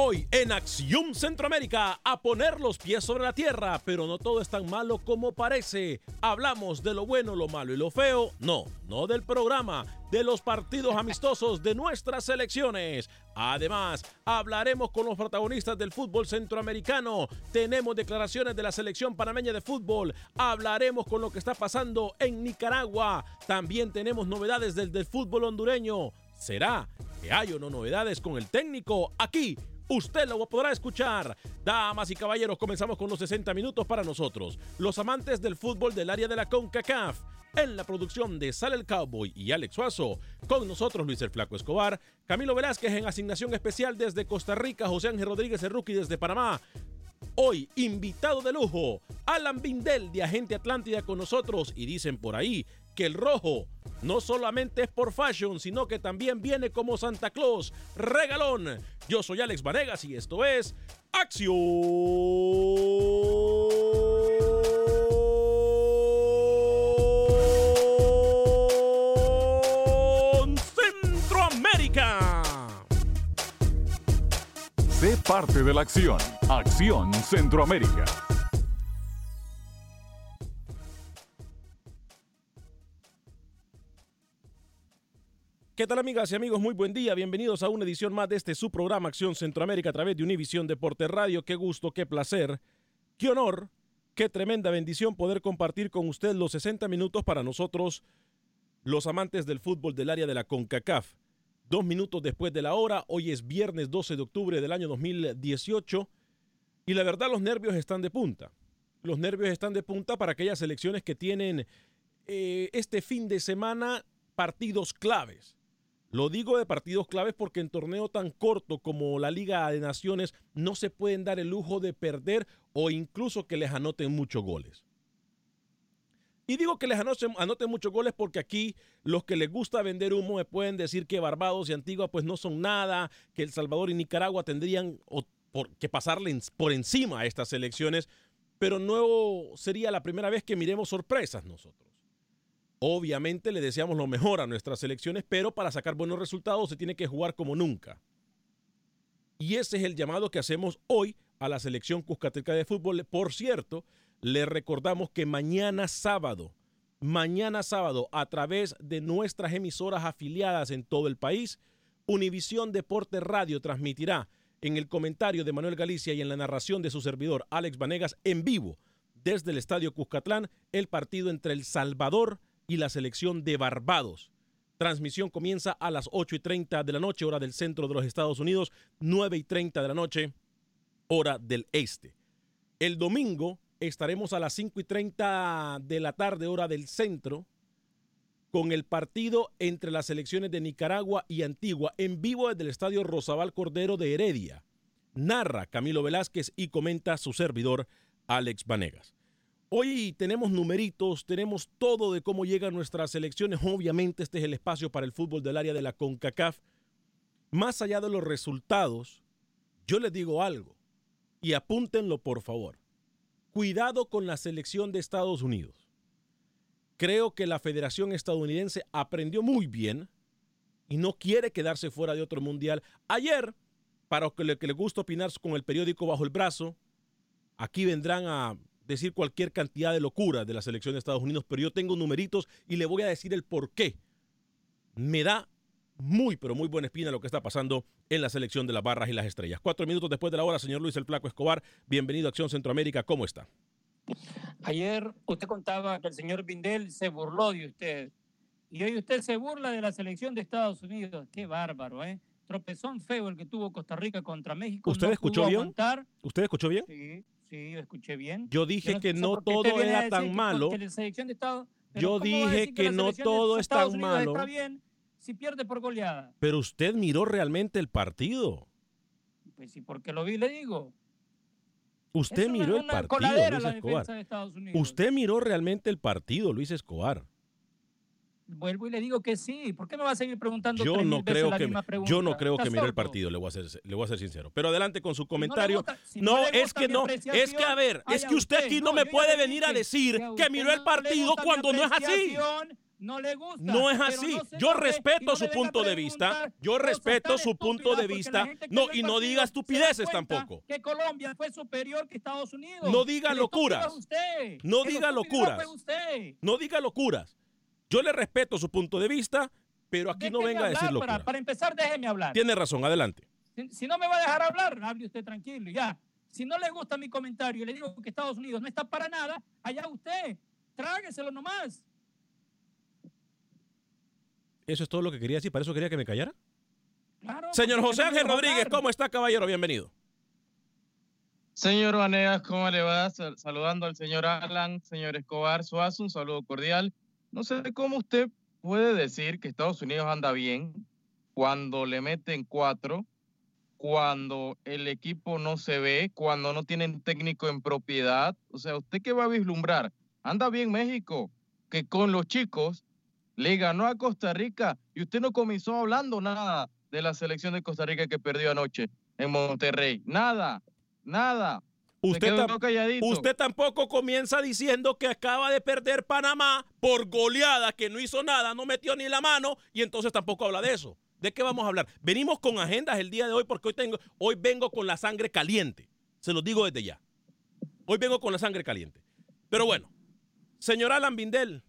Hoy en Acción Centroamérica, a poner los pies sobre la tierra, pero no todo es tan malo como parece. Hablamos de lo bueno, lo malo y lo feo. No, no del programa, de los partidos amistosos de nuestras selecciones. Además, hablaremos con los protagonistas del fútbol centroamericano. Tenemos declaraciones de la selección panameña de fútbol. Hablaremos con lo que está pasando en Nicaragua. También tenemos novedades del, del fútbol hondureño. ¿Será que hay o no novedades con el técnico aquí? Usted lo podrá escuchar. Damas y caballeros, comenzamos con los 60 minutos para nosotros, los amantes del fútbol del área de la CONCACAF. En la producción de Sale el Cowboy y Alex Suazo, con nosotros Luis el Flaco Escobar, Camilo Velázquez en asignación especial desde Costa Rica, José Ángel Rodríguez el Rookie desde Panamá. Hoy, invitado de lujo, Alan Bindel de Agente Atlántida con nosotros y dicen por ahí que el rojo no solamente es por fashion, sino que también viene como Santa Claus, regalón. Yo soy Alex Vanegas y esto es Acción Centroamérica. Sé parte de la acción. Acción Centroamérica. ¿Qué tal amigas y amigos? Muy buen día. Bienvenidos a una edición más de este su programa Acción Centroamérica a través de Univisión Deporte Radio. Qué gusto, qué placer, qué honor, qué tremenda bendición poder compartir con usted los 60 minutos para nosotros, los amantes del fútbol del área de la CONCACAF. Dos minutos después de la hora, hoy es viernes 12 de octubre del año 2018 y la verdad los nervios están de punta. Los nervios están de punta para aquellas elecciones que tienen eh, este fin de semana partidos claves. Lo digo de partidos claves porque en torneo tan corto como la Liga de Naciones no se pueden dar el lujo de perder o incluso que les anoten muchos goles. Y digo que les anoten, muchos goles porque aquí los que les gusta vender humo me pueden decir que Barbados y Antigua pues no son nada, que El Salvador y Nicaragua tendrían por, que pasarle por encima a estas elecciones, pero no sería la primera vez que miremos sorpresas nosotros. Obviamente le deseamos lo mejor a nuestras selecciones, pero para sacar buenos resultados se tiene que jugar como nunca. Y ese es el llamado que hacemos hoy a la selección Cuscateca de fútbol. Por cierto, le recordamos que mañana sábado, mañana sábado, a través de nuestras emisoras afiliadas en todo el país, Univisión Deporte Radio transmitirá en el comentario de Manuel Galicia y en la narración de su servidor Alex Vanegas en vivo desde el Estadio Cuscatlán el partido entre El Salvador y la selección de Barbados. Transmisión comienza a las 8 y 30 de la noche, hora del centro de los Estados Unidos, 9 y 30 de la noche, hora del este. El domingo estaremos a las 5 y 30 de la tarde, hora del centro, con el partido entre las selecciones de Nicaragua y Antigua, en vivo desde el Estadio Rosabal Cordero de Heredia. Narra Camilo Velázquez y comenta su servidor Alex Vanegas. Hoy tenemos numeritos, tenemos todo de cómo llegan nuestras selecciones. Obviamente este es el espacio para el fútbol del área de la CONCACAF. Más allá de los resultados, yo les digo algo y apúntenlo por favor. Cuidado con la selección de Estados Unidos. Creo que la Federación Estadounidense aprendió muy bien y no quiere quedarse fuera de otro mundial. Ayer, para le, que le gusta opinar con el periódico bajo el brazo, aquí vendrán a decir cualquier cantidad de locura de la selección de Estados Unidos, pero yo tengo numeritos y le voy a decir el por qué. Me da muy, pero muy buena espina lo que está pasando en la selección de las barras y las estrellas. Cuatro minutos después de la hora, señor Luis El Flaco Escobar, bienvenido a Acción Centroamérica, ¿cómo está? Ayer usted contaba que el señor Vindel se burló de usted. Y hoy usted se burla de la selección de Estados Unidos. Qué bárbaro, ¿eh? Tropezón feo el que tuvo Costa Rica contra México. ¿Usted No escuchó bien? aguantar. ¿Usted escuchó bien? Sí, sí, yo escuché bien. Yo dije Yo que no todo era tan malo. que la selección de Estados- pero Yo ¿cómo va a dije que no todo es tan Unidos malo. Está bien si pierde por goleada. Pero usted miró realmente el partido. Pues sí, porque lo vi, le digo. Usted Es una- miró el partido, Luis Escobar. Usted miró realmente el partido, Luis Escobar. Vuelvo y le digo que sí. ¿Por qué me va a seguir preguntando Yo no veces creo la que misma pregunta? yo no creo ¿Está que miró el partido, le voy a ser le voy a ser sincero. Pero adelante con su Si no le comentario. gusta- si No, es que no, es que a ver, es que usted usted. aquí no me puede venir a decir que miró el partido cuando no es así. No le gusta. No es así. no Yo respeto su punto de vista. Yo respeto su punto de la vista. No, y no diga estupideces tampoco. Que Colombia fue superior que Estados Unidos. No diga locuras. No diga locuras. No diga locuras. Yo le respeto su punto de vista, pero aquí no venga a decir hablar, para, para empezar, déjeme hablar. Tiene razón, adelante. Si, si no me va a dejar hablar, hable usted tranquilo, ya. Si no le gusta mi comentario y le digo que Estados Unidos no está para nada, allá usted. Trágueselo nomás. Eso es todo lo que quería decir. ¿Para eso quería que me callara? Claro, Señor José Ángel Rodríguez. ¿cómo está, caballero? Bienvenido. Señor Vanegas, ¿cómo le va? Sal- Saludando al señor Alan, señor Escobar Suazo, un saludo cordial. No sé cómo usted puede decir que Estados Unidos anda bien cuando le meten cuatro, cuando el equipo no se ve, cuando no tienen técnico en propiedad. O sea, ¿usted qué va a vislumbrar? Anda bien México, que con los chicos le ganó a Costa Rica y usted no comenzó hablando nada de la selección de Costa Rica que perdió anoche en Monterrey. Nada, nada. Usted, tam- tampoco comienza diciendo que acaba de perder Panamá por goleada, que no hizo nada, no metió ni la mano, y entonces tampoco habla de eso. ¿De qué vamos a hablar? Venimos con agendas el día de hoy porque hoy, tengo, hoy vengo con la sangre caliente. Se los digo desde ya. Hoy vengo con la sangre caliente. Pero bueno, señor Alan Bindel,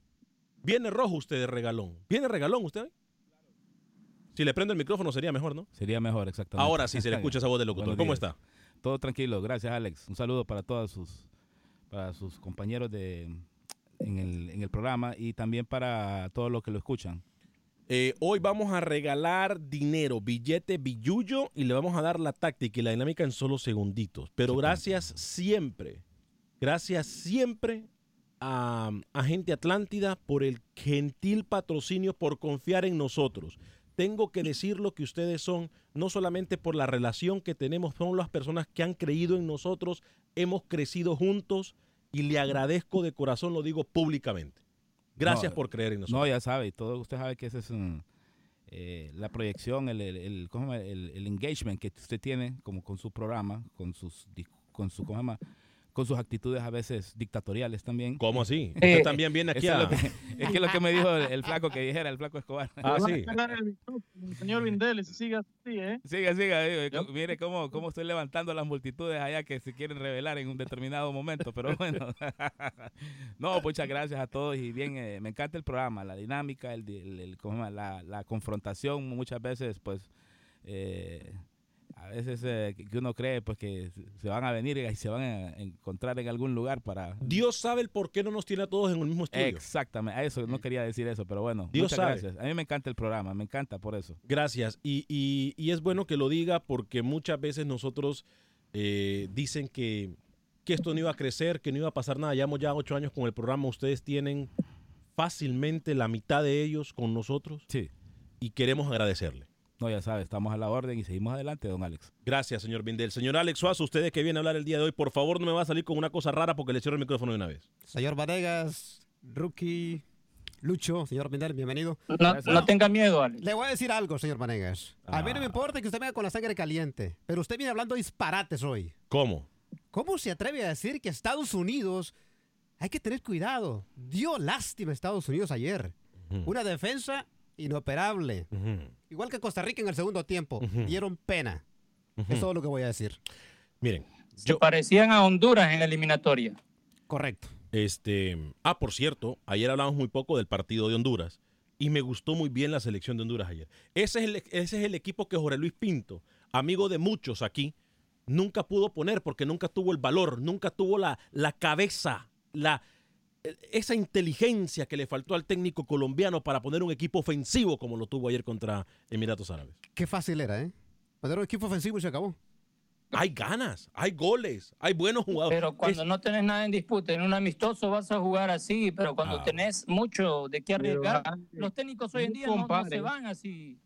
viene rojo usted de regalón. ¿Viene regalón usted hoy? Si le prendo el micrófono sería mejor, ¿no? Sería mejor, exactamente. Ahora sí se le escucha esa voz del locutor. ¿Cómo está? Todo tranquilo, gracias Alex. Un saludo para todos sus, para sus compañeros de, en, el, en el programa y también para todos los que lo escuchan. Eh, hoy vamos a regalar dinero, billete, billuyo y le vamos a dar la táctica y la dinámica en solo segunditos. Pero gracias siempre, gracias siempre a, a Gente Atlántida por el gentil patrocinio, por confiar en nosotros. Tengo que decirlo que ustedes son, no solamente por la relación que tenemos, son las personas que han creído en nosotros, hemos crecido juntos y le agradezco de corazón, lo digo públicamente. Gracias No, por creer en nosotros. No, ya sabe, todo usted sabe que ese es un, eh, la proyección, el, engagement que usted tiene como con su programa, con sus, con su, ¿cómo se llama? Con sus actitudes a veces dictatoriales también. ¿Cómo así? Eh, Usted también viene aquí es, a... lo que, es que es lo que me dijo el, el flaco que dijera, el flaco Escobar. Ah, sí. el Señor Vindel, siga así, ¿eh? Siga, siga. Yo- Mire cómo, cómo estoy levantando las multitudes allá que se quieren revelar en un determinado momento, pero bueno. no, muchas gracias a todos y bien, eh, me encanta el programa, la dinámica, el, el- el- la, la confrontación muchas veces, pues, eh, a veces eh, que uno cree pues que se- se van a venir y se van a encontrar en algún lugar para... Dios sabe el por qué no nos tiene a todos en el mismo estudio. Exactamente, a eso no quería decir eso, pero bueno, Dios muchas sabe. gracias. A mí me encanta el programa, me encanta por eso. Gracias. Y, y- y es bueno que lo diga porque muchas veces nosotros eh, dicen que, que esto no iba a crecer, que no iba a pasar nada. Llevamos ya ocho años con el programa. Ustedes tienen fácilmente la mitad de ellos con nosotros Sí. y queremos agradecerle. No, ya sabes, estamos a la orden y seguimos adelante, don Alex. Gracias, señor Vindel. Señor Alex Suazo, ustedes que viene a hablar el día de hoy, por favor no me va a salir con una cosa rara porque le cierro el micrófono de una vez. Señor Vanegas, Rookie, Lucho, señor Vindel, bienvenido. No, no tenga miedo, Alex. Le voy a decir algo, señor Vanegas. A mí no me importa que usted venga con la sangre caliente, pero usted viene hablando disparates hoy. ¿Cómo? ¿Cómo se atreve a decir que Estados Unidos hay que tener cuidado? Dio lástima a Estados Unidos ayer. Una defensa inoperable. Igual que Costa Rica en el segundo tiempo. Dieron pena. Es todo lo que voy a decir. Miren, Se parecían a Honduras en la eliminatoria. Correcto. Este, ah, por cierto, ayer hablamos muy poco del partido de Honduras y me gustó muy bien la selección de Honduras ayer. Ese es el, ese es el equipo que Jorge Luis Pinto, amigo de muchos aquí, nunca pudo poner porque nunca tuvo el valor, nunca tuvo la, la cabeza, la, esa inteligencia que le faltó al técnico colombiano para poner un equipo ofensivo como lo tuvo ayer contra Emiratos Árabes. Qué fácil era, ¿eh? Poner un equipo ofensivo y se acabó. Hay ganas, hay goles, hay buenos jugadores. Pero cuando Es- no tenés nada en disputa, en un amistoso vas a jugar así, pero cuando Ah. tenés mucho de qué arriesgar, Pero, los técnicos hoy en no día no- se van así.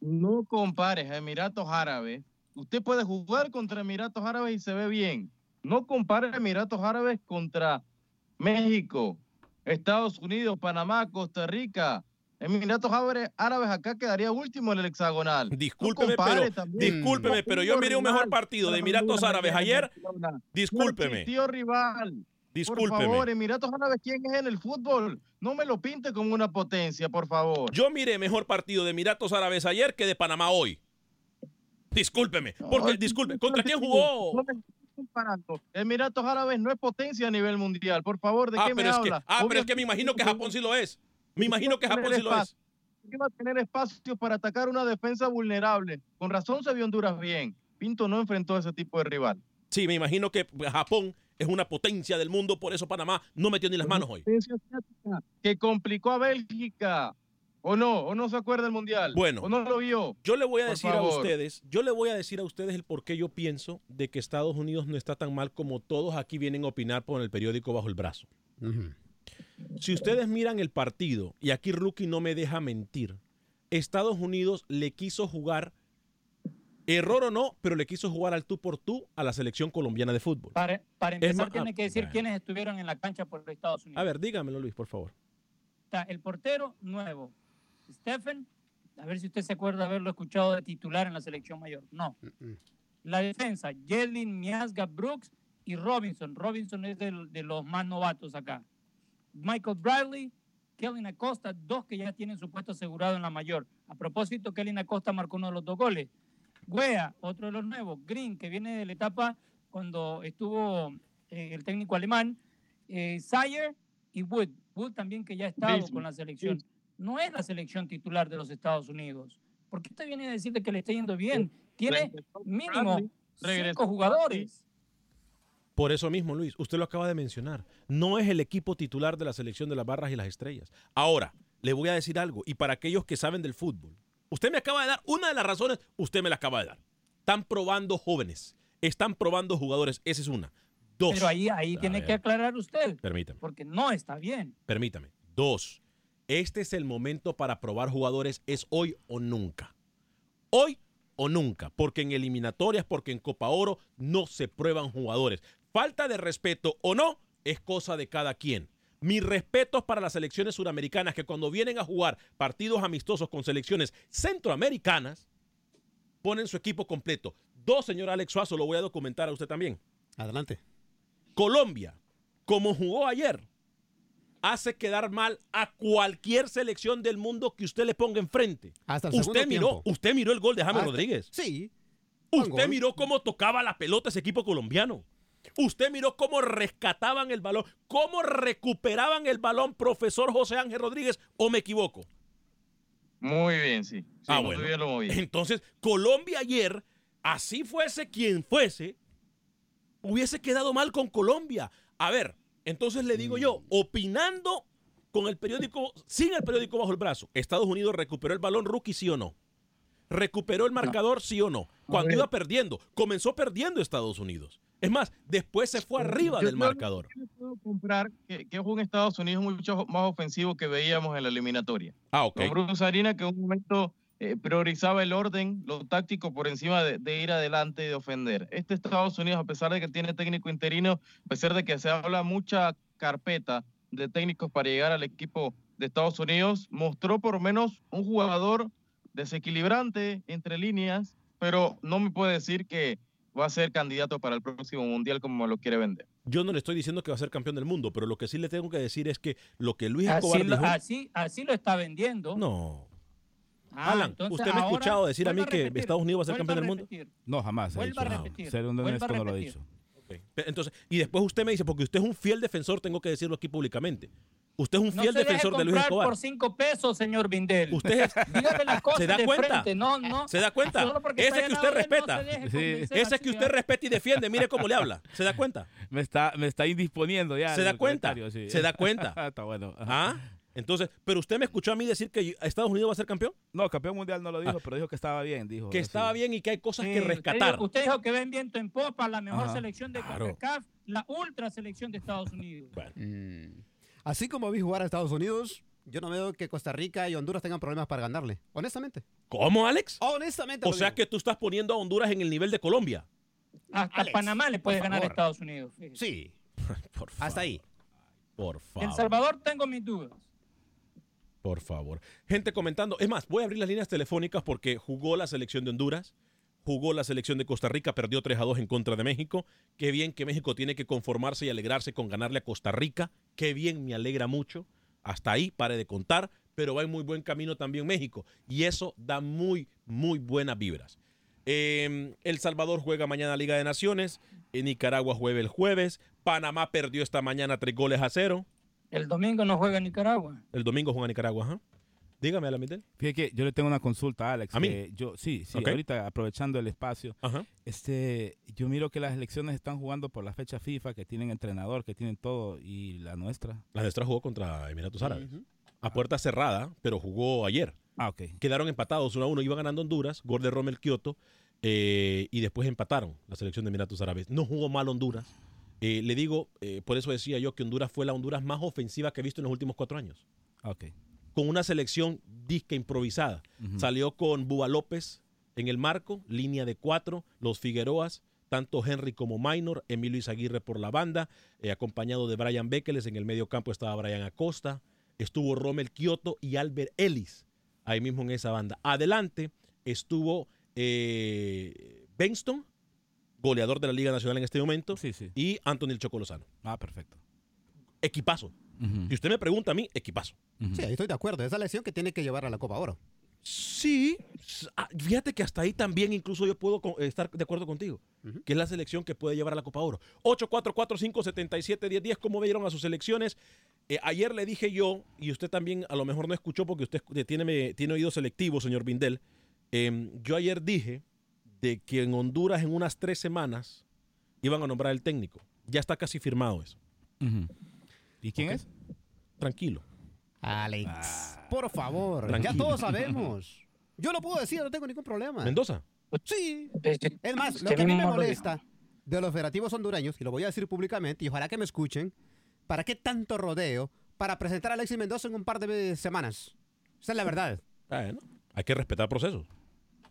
No compares a Emiratos Árabes. Usted puede jugar contra Emiratos Árabes y se ve bien. No compare Emiratos Árabes contra México, Estados Unidos, Panamá, Costa Rica. Emiratos Árabes, acá quedaría último en el hexagonal. Discúlpeme, pero, también. discúlpeme, pero yo miré un mejor partido de Emiratos Árabes ayer. Discúlpeme, existió rival. Por discúlpeme. favor, Emiratos Árabes, ¿quién es en el fútbol? No me lo pinte como una potencia, por favor. Yo miré mejor partido de Emiratos Árabes ayer que de Panamá hoy. Discúlpeme, porque disculpe, ¿contra quién jugó? Comparando. Emiratos Árabes no es potencia a nivel mundial. Por favor, ¿de Ah, qué me es que, habla? ah, pero es que me imagino que Japón sí lo es. Me imagino que Japón sí lo es. Iba a tener espacio para atacar una defensa vulnerable. Con razón se vio Honduras bien. Pinto no enfrentó a ese tipo de rival. Sí, me imagino que Japón es una potencia del mundo, por eso Panamá no metió ni las manos hoy. Que complicó a Bélgica. ¿O no? ¿O no se acuerda del Mundial? Bueno. ¿O no lo vio? Yo le voy a Por decir a ustedes, yo le voy a decir a ustedes el por qué yo pienso de que Estados Unidos no está tan mal como todos aquí vienen a opinar por el periódico bajo el brazo. Si ustedes miran el partido, y aquí Rookie no me deja mentir, Estados Unidos le quiso jugar, error o no, pero le quiso jugar al tú por tú a la selección colombiana de fútbol. Para, para Es empezar, más- tiene ah, que decir bueno. quiénes estuvieron en la cancha por Estados Unidos. A ver, dígamelo Luis, por favor. Está el portero nuevo, Stephen. A ver si usted se acuerda de haberlo escuchado de titular en la selección mayor. No. La defensa, Jalen Miasga Brooks y Robinson. Robinson es del- de los más novatos acá. Michael Bradley, Kellen Acosta, dos que ya tienen su puesto asegurado en la mayor. A propósito, Kellen Acosta marcó uno de los dos goles. Wea, otro de los nuevos. Green, que viene de la etapa cuando estuvo eh, el técnico alemán. Eh, Sayer y Wood. Wood también que ya ha estado con la selección. No es la selección titular de los Estados Unidos. ¿Por qué usted viene a decir de que le está yendo bien? Tiene mínimo cinco jugadores. Por eso mismo, Luis, usted lo acaba de mencionar. No es el equipo titular de la selección de las barras y las estrellas. Ahora, le voy a decir algo, y para aquellos que saben del fútbol, usted me acaba de dar una de las razones, usted me la acaba de dar. Están probando jóvenes, están probando jugadores, esa es una. Dos. Pero ahí, ahí tiene que aclarar usted, Permítame, porque no está bien. permítame. Dos. Este es el momento para probar jugadores, es hoy o nunca. Hoy o nunca, porque en eliminatorias, porque en Copa Oro no se prueban jugadores. Falta de respeto o no es cosa de cada quien. Mis respetos para las selecciones suramericanas que cuando vienen a jugar partidos amistosos con selecciones centroamericanas, ponen su equipo completo. Dos, señor Alex Suazo, lo voy a documentar a usted también. Adelante. Colombia, como jugó ayer, hace quedar mal a cualquier selección del mundo que usted le ponga enfrente. Hasta el Usted miró, tiempo. usted miró el gol de James Hasta- Rodríguez. Sí. Usted gol. miró cómo tocaba la pelota ese equipo colombiano. Usted miró cómo rescataban el balón, cómo recuperaban el balón, profesor José Ángel Rodríguez, o me equivoco. Muy bien, sí. Sí, Ah, bueno. bien lo moví. Entonces, Colombia ayer, así fuese quien fuese, hubiese quedado mal con Colombia. A ver, entonces le digo yo, opinando con el periódico, sin el periódico bajo el brazo, Estados Unidos recuperó el balón rookie, sí o no. ¿Recuperó el marcador, sí o no? Cuando iba perdiendo, comenzó perdiendo Estados Unidos. Es más, después se fue arriba Yo del marcador. que puedo comprar que, que es un Estados Unidos mucho más ofensivo que veíamos en la eliminatoria. Ah, ok. Con Bruce Arena que en un momento eh, priorizaba el orden, lo táctico por encima de, de, ir adelante y de ofender. Este Estados Unidos, a pesar de que tiene técnico interino, a pesar de que se habla mucha carpeta de técnicos para llegar al equipo de Estados Unidos, mostró por lo menos un jugador desequilibrante entre líneas, pero no me puede decir que va a ser candidato para el próximo mundial como lo quiere vender. Yo no le estoy diciendo que va a ser campeón del mundo, pero lo que sí le tengo que decir es que lo que Luis así Escobar lo, dijo, así, así lo está vendiendo. no. Ah, Alan, entonces ¿usted me ha escuchado decir a mí que Estados Unidos va a ser campeón del mundo? No, jamás. Vuelva a repetir, Ser un honesto no lo he dicho. Entonces, y después usted me dice, porque usted es un fiel defensor, tengo que decirlo aquí públicamente. Usted es un No fiel se deje defensor de Luis Escobar. por cinco pesos, señor Vindel. Usted es- Dígale las cosas ¿Se da de cuenta? frente. No, no. ¿Se da cuenta? Ese que usted no respeta. deje Sí. Ese que usted respeta y defiende, mire cómo le habla. ¿Se da cuenta? Me está, me está indisponiendo ya. ¿Se da cuenta? sí. ¿Se da cuenta? está bueno. ¿Ah? Entonces, pero usted me escuchó a mí decir que Estados Unidos va a ser campeón, No, campeón mundial no lo dijo, Ah. pero dijo que estaba bien. Dijo que estaba bien y que hay cosas Sí, que rescatar. Usted dijo que ven viento en popa, la mejor Ajá. selección de Claro. CONCACAF, la ultra selección de Estados Unidos. Bueno, Mm. Así como vi jugar a Estados Unidos, yo no veo que Costa Rica y Honduras tengan problemas para ganarle. Honestamente. ¿Cómo, Alex? Honestamente. O sea digo. que tú estás poniendo a Honduras en el nivel de Colombia. Hasta Alex, Panamá le puede por ganar a. Estados Unidos. fíjese. Sí, Por hasta favor, ahí. Por El favor. Salvador tengo mis dudas. Por favor. Gente comentando. Es más, voy a abrir las líneas telefónicas porque jugó la selección de Honduras, jugó la selección de Costa Rica, perdió 3 a 2 en contra de México. Qué bien que México tiene que conformarse y alegrarse con ganarle a Costa Rica. Qué bien, me alegra mucho. Hasta ahí, pare de contar, pero va en muy buen camino también México. Y eso da muy, muy buenas vibras. Eh, el Salvador juega mañana Liga de Naciones. En Nicaragua juega el jueves. Panamá perdió esta mañana tres goles a cero. El domingo no juega Nicaragua. El domingo juega Nicaragua. Ajá. Dígame, Alamidel. Fíjate que yo le tengo una consulta a Alex. ¿A mí? que Yo, sí, sí, ahorita aprovechando el espacio. Ajá. Este, yo miro que las elecciones están jugando por la fecha FIFA, que tienen entrenador, que tienen todo, y la nuestra. La nuestra jugó contra Emiratos Árabes. A puerta cerrada, pero jugó ayer. Ah, ok. Quedaron empatados 1 a 1. Iba ganando Honduras, gol de Rommel Kioto. eh, y después empataron la selección de Emiratos Árabes. No jugó mal Honduras. Eh, le digo, eh, por eso decía yo que Honduras fue la Honduras más ofensiva que he visto en los últimos cuatro años. Con una selección disque improvisada. Salió con Búa López en el marco, línea de cuatro, los Figueroas, tanto Henry como Minor, Emilio Izaguirre por la banda, eh, acompañado de Brian Bekeles, en el medio campo estaba Brian Acosta, estuvo Rommel Kioto y Albert Ellis, ahí mismo en esa banda. Adelante estuvo Benston, goleador de la Liga Nacional en este momento, Sí, sí. y Anthony El Choco Lozano. Ah, perfecto. Equipazo. Ujú. Si usted me pregunta a mí, equipazo. Sí, ahí estoy de acuerdo. Esa lección que tiene que llevar a la Copa Oro. Sí, ah, fíjate que hasta ahí también incluso yo puedo estar de acuerdo contigo, que es la selección que puede llevar a la Copa Oro. 844-577-1010, ¿cómo vieron a sus selecciones? Eh, ayer le dije yo, y usted también a lo mejor no escuchó porque usted escu- tiene, me- tiene oído selectivo, señor Bindel, em, yo ayer dije de que en Honduras en unas tres semanas iban a nombrar el técnico. Ya está casi firmado eso. ¿Y quién es? Tranquilo. Alex, por favor. Tranquilo. Ya todos sabemos. Yo lo puedo decir, no tengo ningún problema. Mendoza. Sí. Este, Es más, lo que a mí me molesta de los federativos hondureños, y lo voy a decir públicamente, y ojalá que me escuchen, ¿para qué tanto rodeo para presentar a Alexis Mendoza en un par de semanas? Esa es la verdad. Bueno, hay que respetar procesos.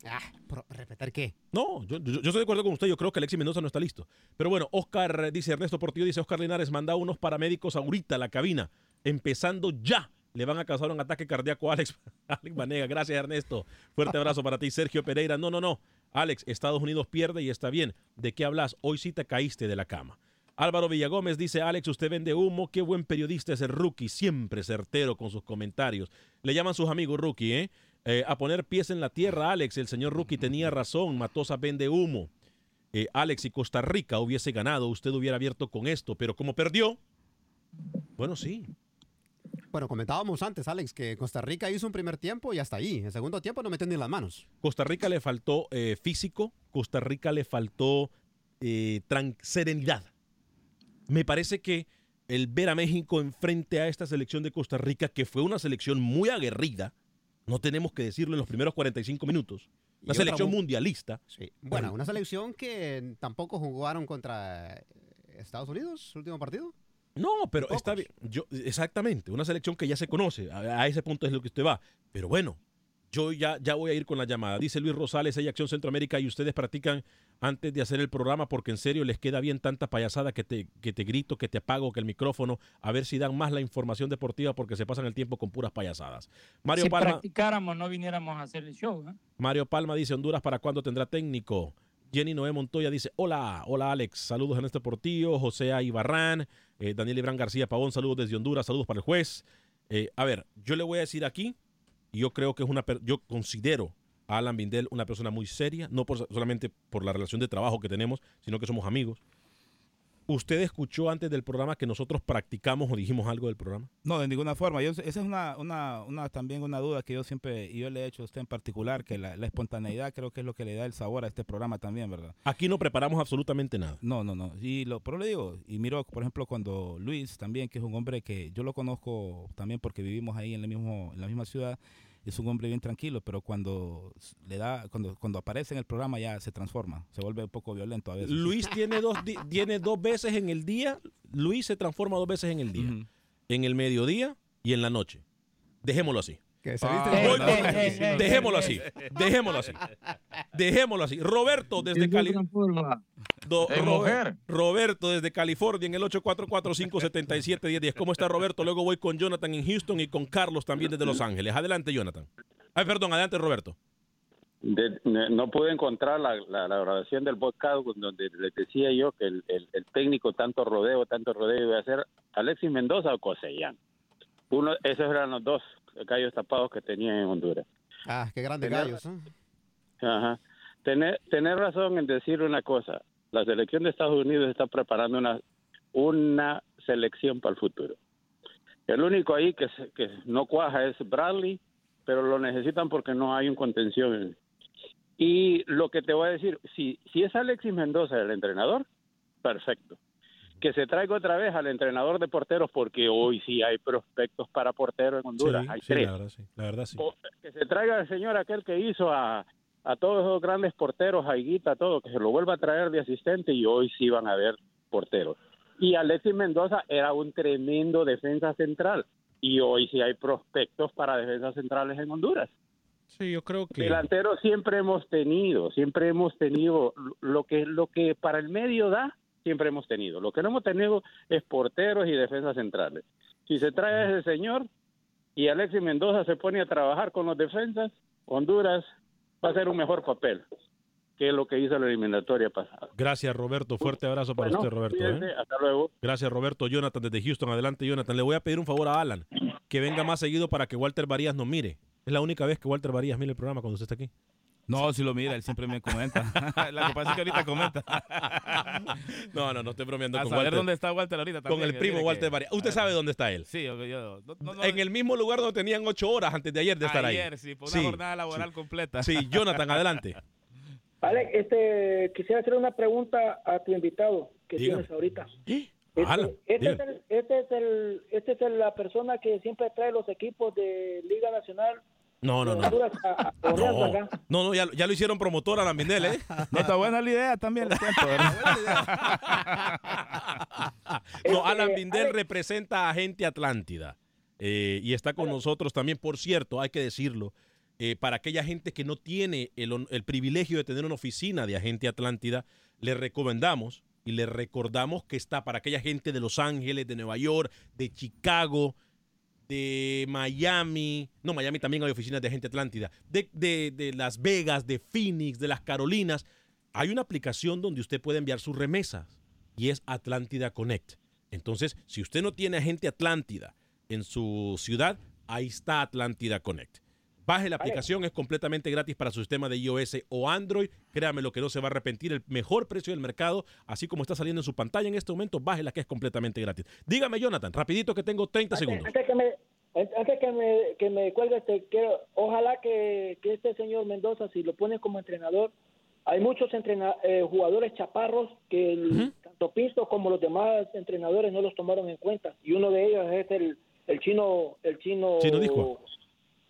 Ah, ¿por ¿respetar qué? No, yo, yo, estoy de acuerdo con usted. Yo creo que Alexis Mendoza no está listo. Pero bueno, Oscar, eh, dice Ernesto Portillo, dice Oscar Linares, manda unos paramédicos ahorita a la cabina. Empezando ya. Le van a causar un ataque cardíaco a Alex, Alex Vanega. Gracias, Ernesto. Fuerte abrazo para ti, Sergio Pereira. No, no, no. Alex, Estados Unidos pierde y está bien. ¿De qué hablas? Hoy sí te caíste de la cama. Álvaro Villagómez dice, Alex, usted vende humo, qué buen periodista es el rookie, siempre certero con sus comentarios. Le llaman sus amigos rookie, ¿eh? Eh, a poner pies en la tierra, Alex, el señor rookie tenía razón, Matosa vende humo. Eh, Alex, si Costa Rica hubiese ganado, usted hubiera abierto con esto, pero como perdió, bueno, sí. Bueno, comentábamos antes, Alex, que Costa Rica hizo un primer tiempo y hasta ahí. El segundo tiempo no metió ni las manos. Costa Rica le faltó eh, físico, Costa Rica le faltó serenidad. Me parece que el ver a México enfrente a esta selección de Costa Rica, que fue una selección muy aguerrida, no tenemos que decirlo en los primeros 45 minutos, una selección mu- mundialista. Bueno, una selección que tampoco jugaron contra eh, Estados Unidos, su último partido. No, pero Pocos. está bien. Yo, exactamente, una selección que ya se conoce. A, a ese punto es lo que usted va. Pero bueno, yo ya, ya voy a ir con la llamada. Dice Luis Rosales, hay Acción Centroamérica y ustedes practican antes de hacer el programa porque en serio les queda bien tanta payasada que te, que te grito, que te apago, que el micrófono, a ver si dan más la información deportiva porque se pasan el tiempo con puras payasadas. Mario si Palma, practicáramos, no viniéramos a hacer el show. ¿eh? Mario Palma dice, Honduras, ¿para cuándo tendrá técnico? Jenny Noé Montoya dice, hola, hola Alex, saludos en este portillo. José A. Ibarrán, eh, Daniel Ibrán García Pavón, saludos desde Honduras, saludos para el juez. Eh, a ver, yo le voy a decir aquí, y yo creo que es una, yo considero Alan Bindel una persona muy seria, no por, solamente por la relación de trabajo que tenemos, sino que somos amigos. ¿Usted escuchó antes del programa que nosotros practicamos o dijimos algo del programa? No, de ninguna forma. Yo, esa es una, una, una, también una duda que yo siempre, y yo le he hecho a usted en particular, que la, la espontaneidad creo que es lo que le da el sabor a este programa también, ¿verdad? Aquí no preparamos absolutamente nada. No, no, no. Y lo, pero le digo, y miro, por ejemplo, cuando Luis también, que es un hombre que yo lo conozco también porque vivimos ahí en, el mismo, en la misma ciudad, es un hombre bien tranquilo, pero cuando le da, cuando, cuando aparece en el programa ya se transforma, se vuelve un poco violento a veces. Luis tiene dos, tiene dos veces en el día, Luis se transforma dos veces en el día, en el mediodía y en la noche. Dejémoslo así. Que Ah, saliste- Eh, eh, eh, dejémoslo así. Dejémoslo así. Dejémoslo así. Roberto desde Cali. Do- Es Ro- mujer. Roberto desde California en el 844-577-1010. ¿Cómo está Roberto? Luego voy con Jonathan en Houston y con Carlos también desde Los Ángeles. Adelante, Jonathan. Ay, perdón, adelante, Roberto. De- no pude encontrar la, la, la grabación del podcast donde les decía yo que el, el- el técnico tanto rodeo, tanto rodeo iba a ser Alexis Mendoza o Cosellán. Uno, esos eran los dos gallos tapados que tenían en Honduras. Ah, qué grandes Tenía- gallos. ¿eh? Ajá. Tener, tener razón en decir una cosa. La selección de Estados Unidos está preparando una, una selección para el futuro. El único ahí que, que no cuaja es Bradley, pero lo necesitan porque no hay un contención. Y lo que te voy a decir, si, si es Alexis Mendoza el entrenador, perfecto. Que se traiga otra vez al entrenador de porteros porque hoy sí hay prospectos para porteros en Honduras. Sí, hay sí, tres la verdad sí. La verdad sí. o que se traiga el señor aquel que hizo a, a todos esos grandes porteros, a Higuita, todo, que se lo vuelva a traer de asistente y hoy sí van a haber porteros. Y Alexis Mendoza era un tremendo defensa central y hoy sí hay prospectos para defensas centrales en Honduras. Sí, yo creo que... Delanteros siempre hemos tenido, siempre hemos tenido lo que lo que para el medio da, siempre hemos tenido. Lo que no hemos tenido es porteros y defensas centrales. Si se trae a ese señor y Alexis Mendoza se pone a trabajar con los defensas, Honduras va a hacer un mejor papel que lo que hizo la eliminatoria pasada. Gracias, Roberto. Fuerte abrazo para Bueno, usted, Roberto. ¿eh? hasta luego. Gracias, Roberto. Jonathan, desde Houston. Adelante, Jonathan. Le voy a pedir un favor a Alan, que venga más seguido para que Walter Varías nos mire. Es la única vez que Walter Varías mira el programa cuando usted está aquí. No, si lo mira, él siempre me comenta. Lo que pasa es que ahorita comenta. No, no, no estoy bromeando A con saber Walter. dónde está Walter ahorita Con el que primo Walter que- Varías. Usted sabe dónde está él. Sí, yo, yo- no- no- no- En el mismo lugar donde tenían ocho horas antes de ayer de estar ahí. ayer, sí, por una Sí, jornada laboral completa. Sí, Jonathan, adelante. Alex, este, quisiera hacer una pregunta a tu invitado que Dígame. tienes ahorita. ¿Eh? Este, este, es el, este es el, este es el- la persona que siempre trae los equipos de Liga Nacional. No, no, no. A- a No, no, no, ya, ya lo hicieron promotor a la Mindel, ¿eh? No está buena la idea también, cuento, ¿verdad? No, Este, Alan Bindel Alex- representa a Gente Atlántida eh, y está con nosotros también, por cierto, hay que decirlo, eh, para aquella gente que no tiene el, el privilegio de tener una oficina de Agente Atlántida, le recomendamos y le recordamos que está para aquella gente de Los Ángeles, de Nueva York, de Chicago, de Miami, no, Miami también hay oficinas de Agente Atlántida, de, de- de Las Vegas, de Phoenix, de las Carolinas. Hay una aplicación donde usted puede enviar sus remesas y es Atlántida Connect. Entonces, si usted no tiene agente Atlántida en su ciudad, ahí está Atlántida Connect. Baje la aplicación, es completamente gratis para su sistema de iOS o Android. Créame lo que no se va a arrepentir. El mejor precio del mercado, así como está saliendo en su pantalla en este momento, bájela que es completamente gratis. Dígame, Jonathan, rapidito que tengo 30 segundos. Antes que me, antes que me, que me cuelgue, este, quiero, ojalá que, que este señor Mendoza, si lo pone como entrenador, hay muchos entrena- eh, jugadores chaparros que el- tanto Pisto como los demás entrenadores no los tomaron en cuenta. Y uno de ellos es el, el chino, el chino, Chino Disco.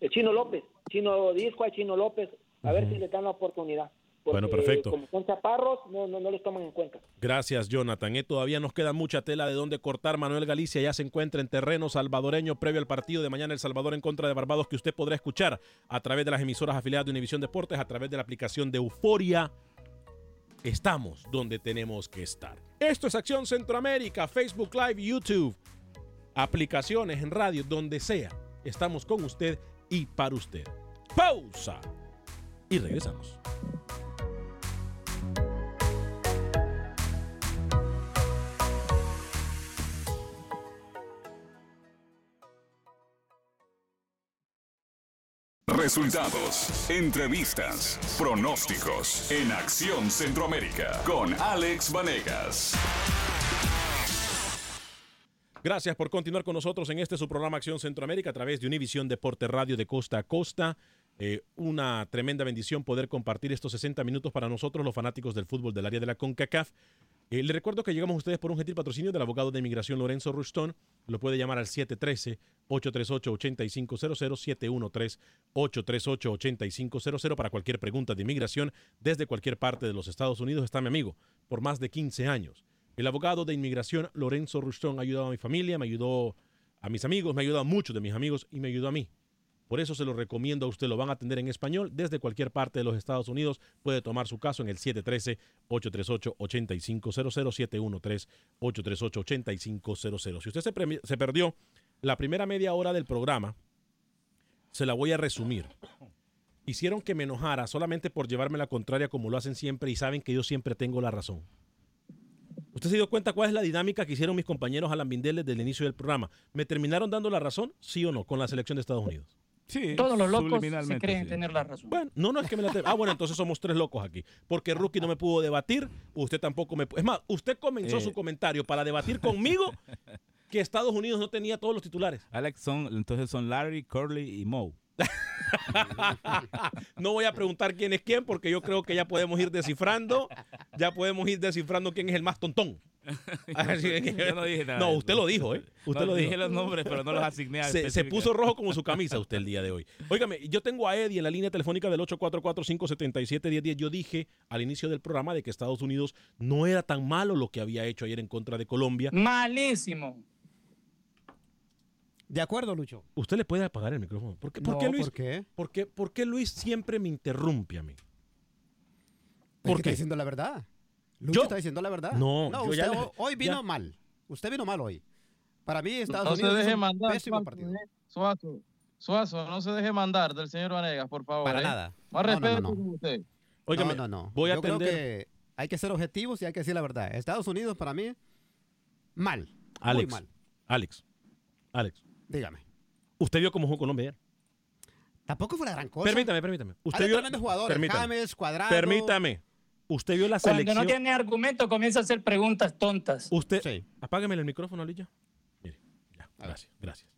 El chino López, chino Disco, Chino López, a ver si le dan la oportunidad. porque Bueno, perfecto. Como son chaparros, no, no, no los toman en cuenta. Gracias, Jonathan. Eh, todavía nos queda mucha tela de dónde cortar. Manuel Galicia ya se encuentra en terreno salvadoreño previo al partido de mañana El Salvador en contra de Barbados que usted podrá escuchar a través de las emisoras afiliadas de Univisión Deportes, a través de la aplicación de Euforia. Estamos donde tenemos que estar. Esto es Acción Centroamérica, Facebook Live, YouTube, aplicaciones en radio, donde sea. Estamos con usted y para usted. Pausa. Y regresamos. Resultados, entrevistas, pronósticos en Acción Centroamérica con Alex Vanegas. Gracias por continuar con nosotros en este su programa Acción Centroamérica a través de Univisión Deporte Radio de Costa a Costa. Eh, una tremenda bendición poder compartir estos 60 minutos para nosotros, los fanáticos del fútbol del área de la CONCACAF. Eh, le recuerdo que llegamos a ustedes por un gentil patrocinio del abogado de inmigración Lorenzo Ruston. Lo puede llamar al 713-838-8500, 713-838-8500 para cualquier pregunta de inmigración desde cualquier parte de los Estados Unidos. Está mi amigo por más de 15 años. El abogado de inmigración Lorenzo Ruston ha ayudado a mi familia, me ayudó a mis amigos, me ha ayudado a muchos de mis amigos y me ayudó a mí. Por eso se lo recomiendo a usted, lo van a atender en español desde cualquier parte de los Estados Unidos. Puede tomar su caso en el 713-838-8500, 713-838-8500. Si usted se, se perdió la primera media hora del programa, se la voy a resumir. Hicieron que me enojara solamente por llevarme la contraria como lo hacen siempre y saben que yo siempre tengo la razón. ¿Usted se dio cuenta cuál es la dinámica que hicieron mis compañeros Alan Vindel desde el inicio del programa? ¿Me terminaron dando la razón, sí o no, con la selección de Estados Unidos? Sí, Todos los locos se creen sí. tener la razón. Bueno, no, no es que me la Ah, bueno, entonces somos tres locos aquí. Porque Rookie no me pudo debatir, usted tampoco me... Es más, usted comenzó Eh. su comentario para debatir conmigo que Estados Unidos no tenía todos los titulares. Alex son, entonces son Larry, Curly y Moe. No voy a preguntar quién es quién porque yo creo que ya podemos ir descifrando, ya podemos ir descifrando quién es el más tontón. Yo no dije nada. No, usted lo dijo, ¿eh? Usted No, lo dijo. Dije los nombres, pero no los asigné. a Se, se puso rojo como su camisa usted el día de hoy. Óigame, yo tengo a Eddie en la línea telefónica del 844-577-1010. Yo dije al inicio del programa de que Estados Unidos no era tan malo lo que había hecho ayer en contra de Colombia. Malísimo. De acuerdo, Lucho. Usted le puede apagar el micrófono. ¿Por qué, por No, qué, Luis? ¿por qué? ¿Por qué, por qué Luis siempre me interrumpe a mí? ¿Por ¿Por qué qué? está diciendo la verdad? Lucho Yo- está diciendo la verdad. No, yo usted le- hoy vino ya- mal. Usted vino mal hoy. Para mí, Estados No se Unidos deje hizo un mandar, pésimo Suazo, partido. eh. Suazo, Suazo, no se deje mandar del señor Vanegas, por favor. Para eh. nada. Más No, no, no, respeto no. con usted. Óigame, no, no, no. voy a Yo creo atender- que hay que ser objetivos y hay que decir la verdad. Estados Unidos, para mí, mal. Alex, Muy mal. Alex, Alex, Dígame. usted vio cómo jugó Colombia ayer. Tampoco fue la gran cosa. Permítame, permítame. Usted Hay vio, tremendos jugadores. permítame, James, Cuadrado. permítame. Usted vio la Cuando selección. no tiene argumento, comienza a hacer preguntas tontas. Usted, Sí. apágueme el micrófono, Alilla. Mire, ya, gracias, gracias.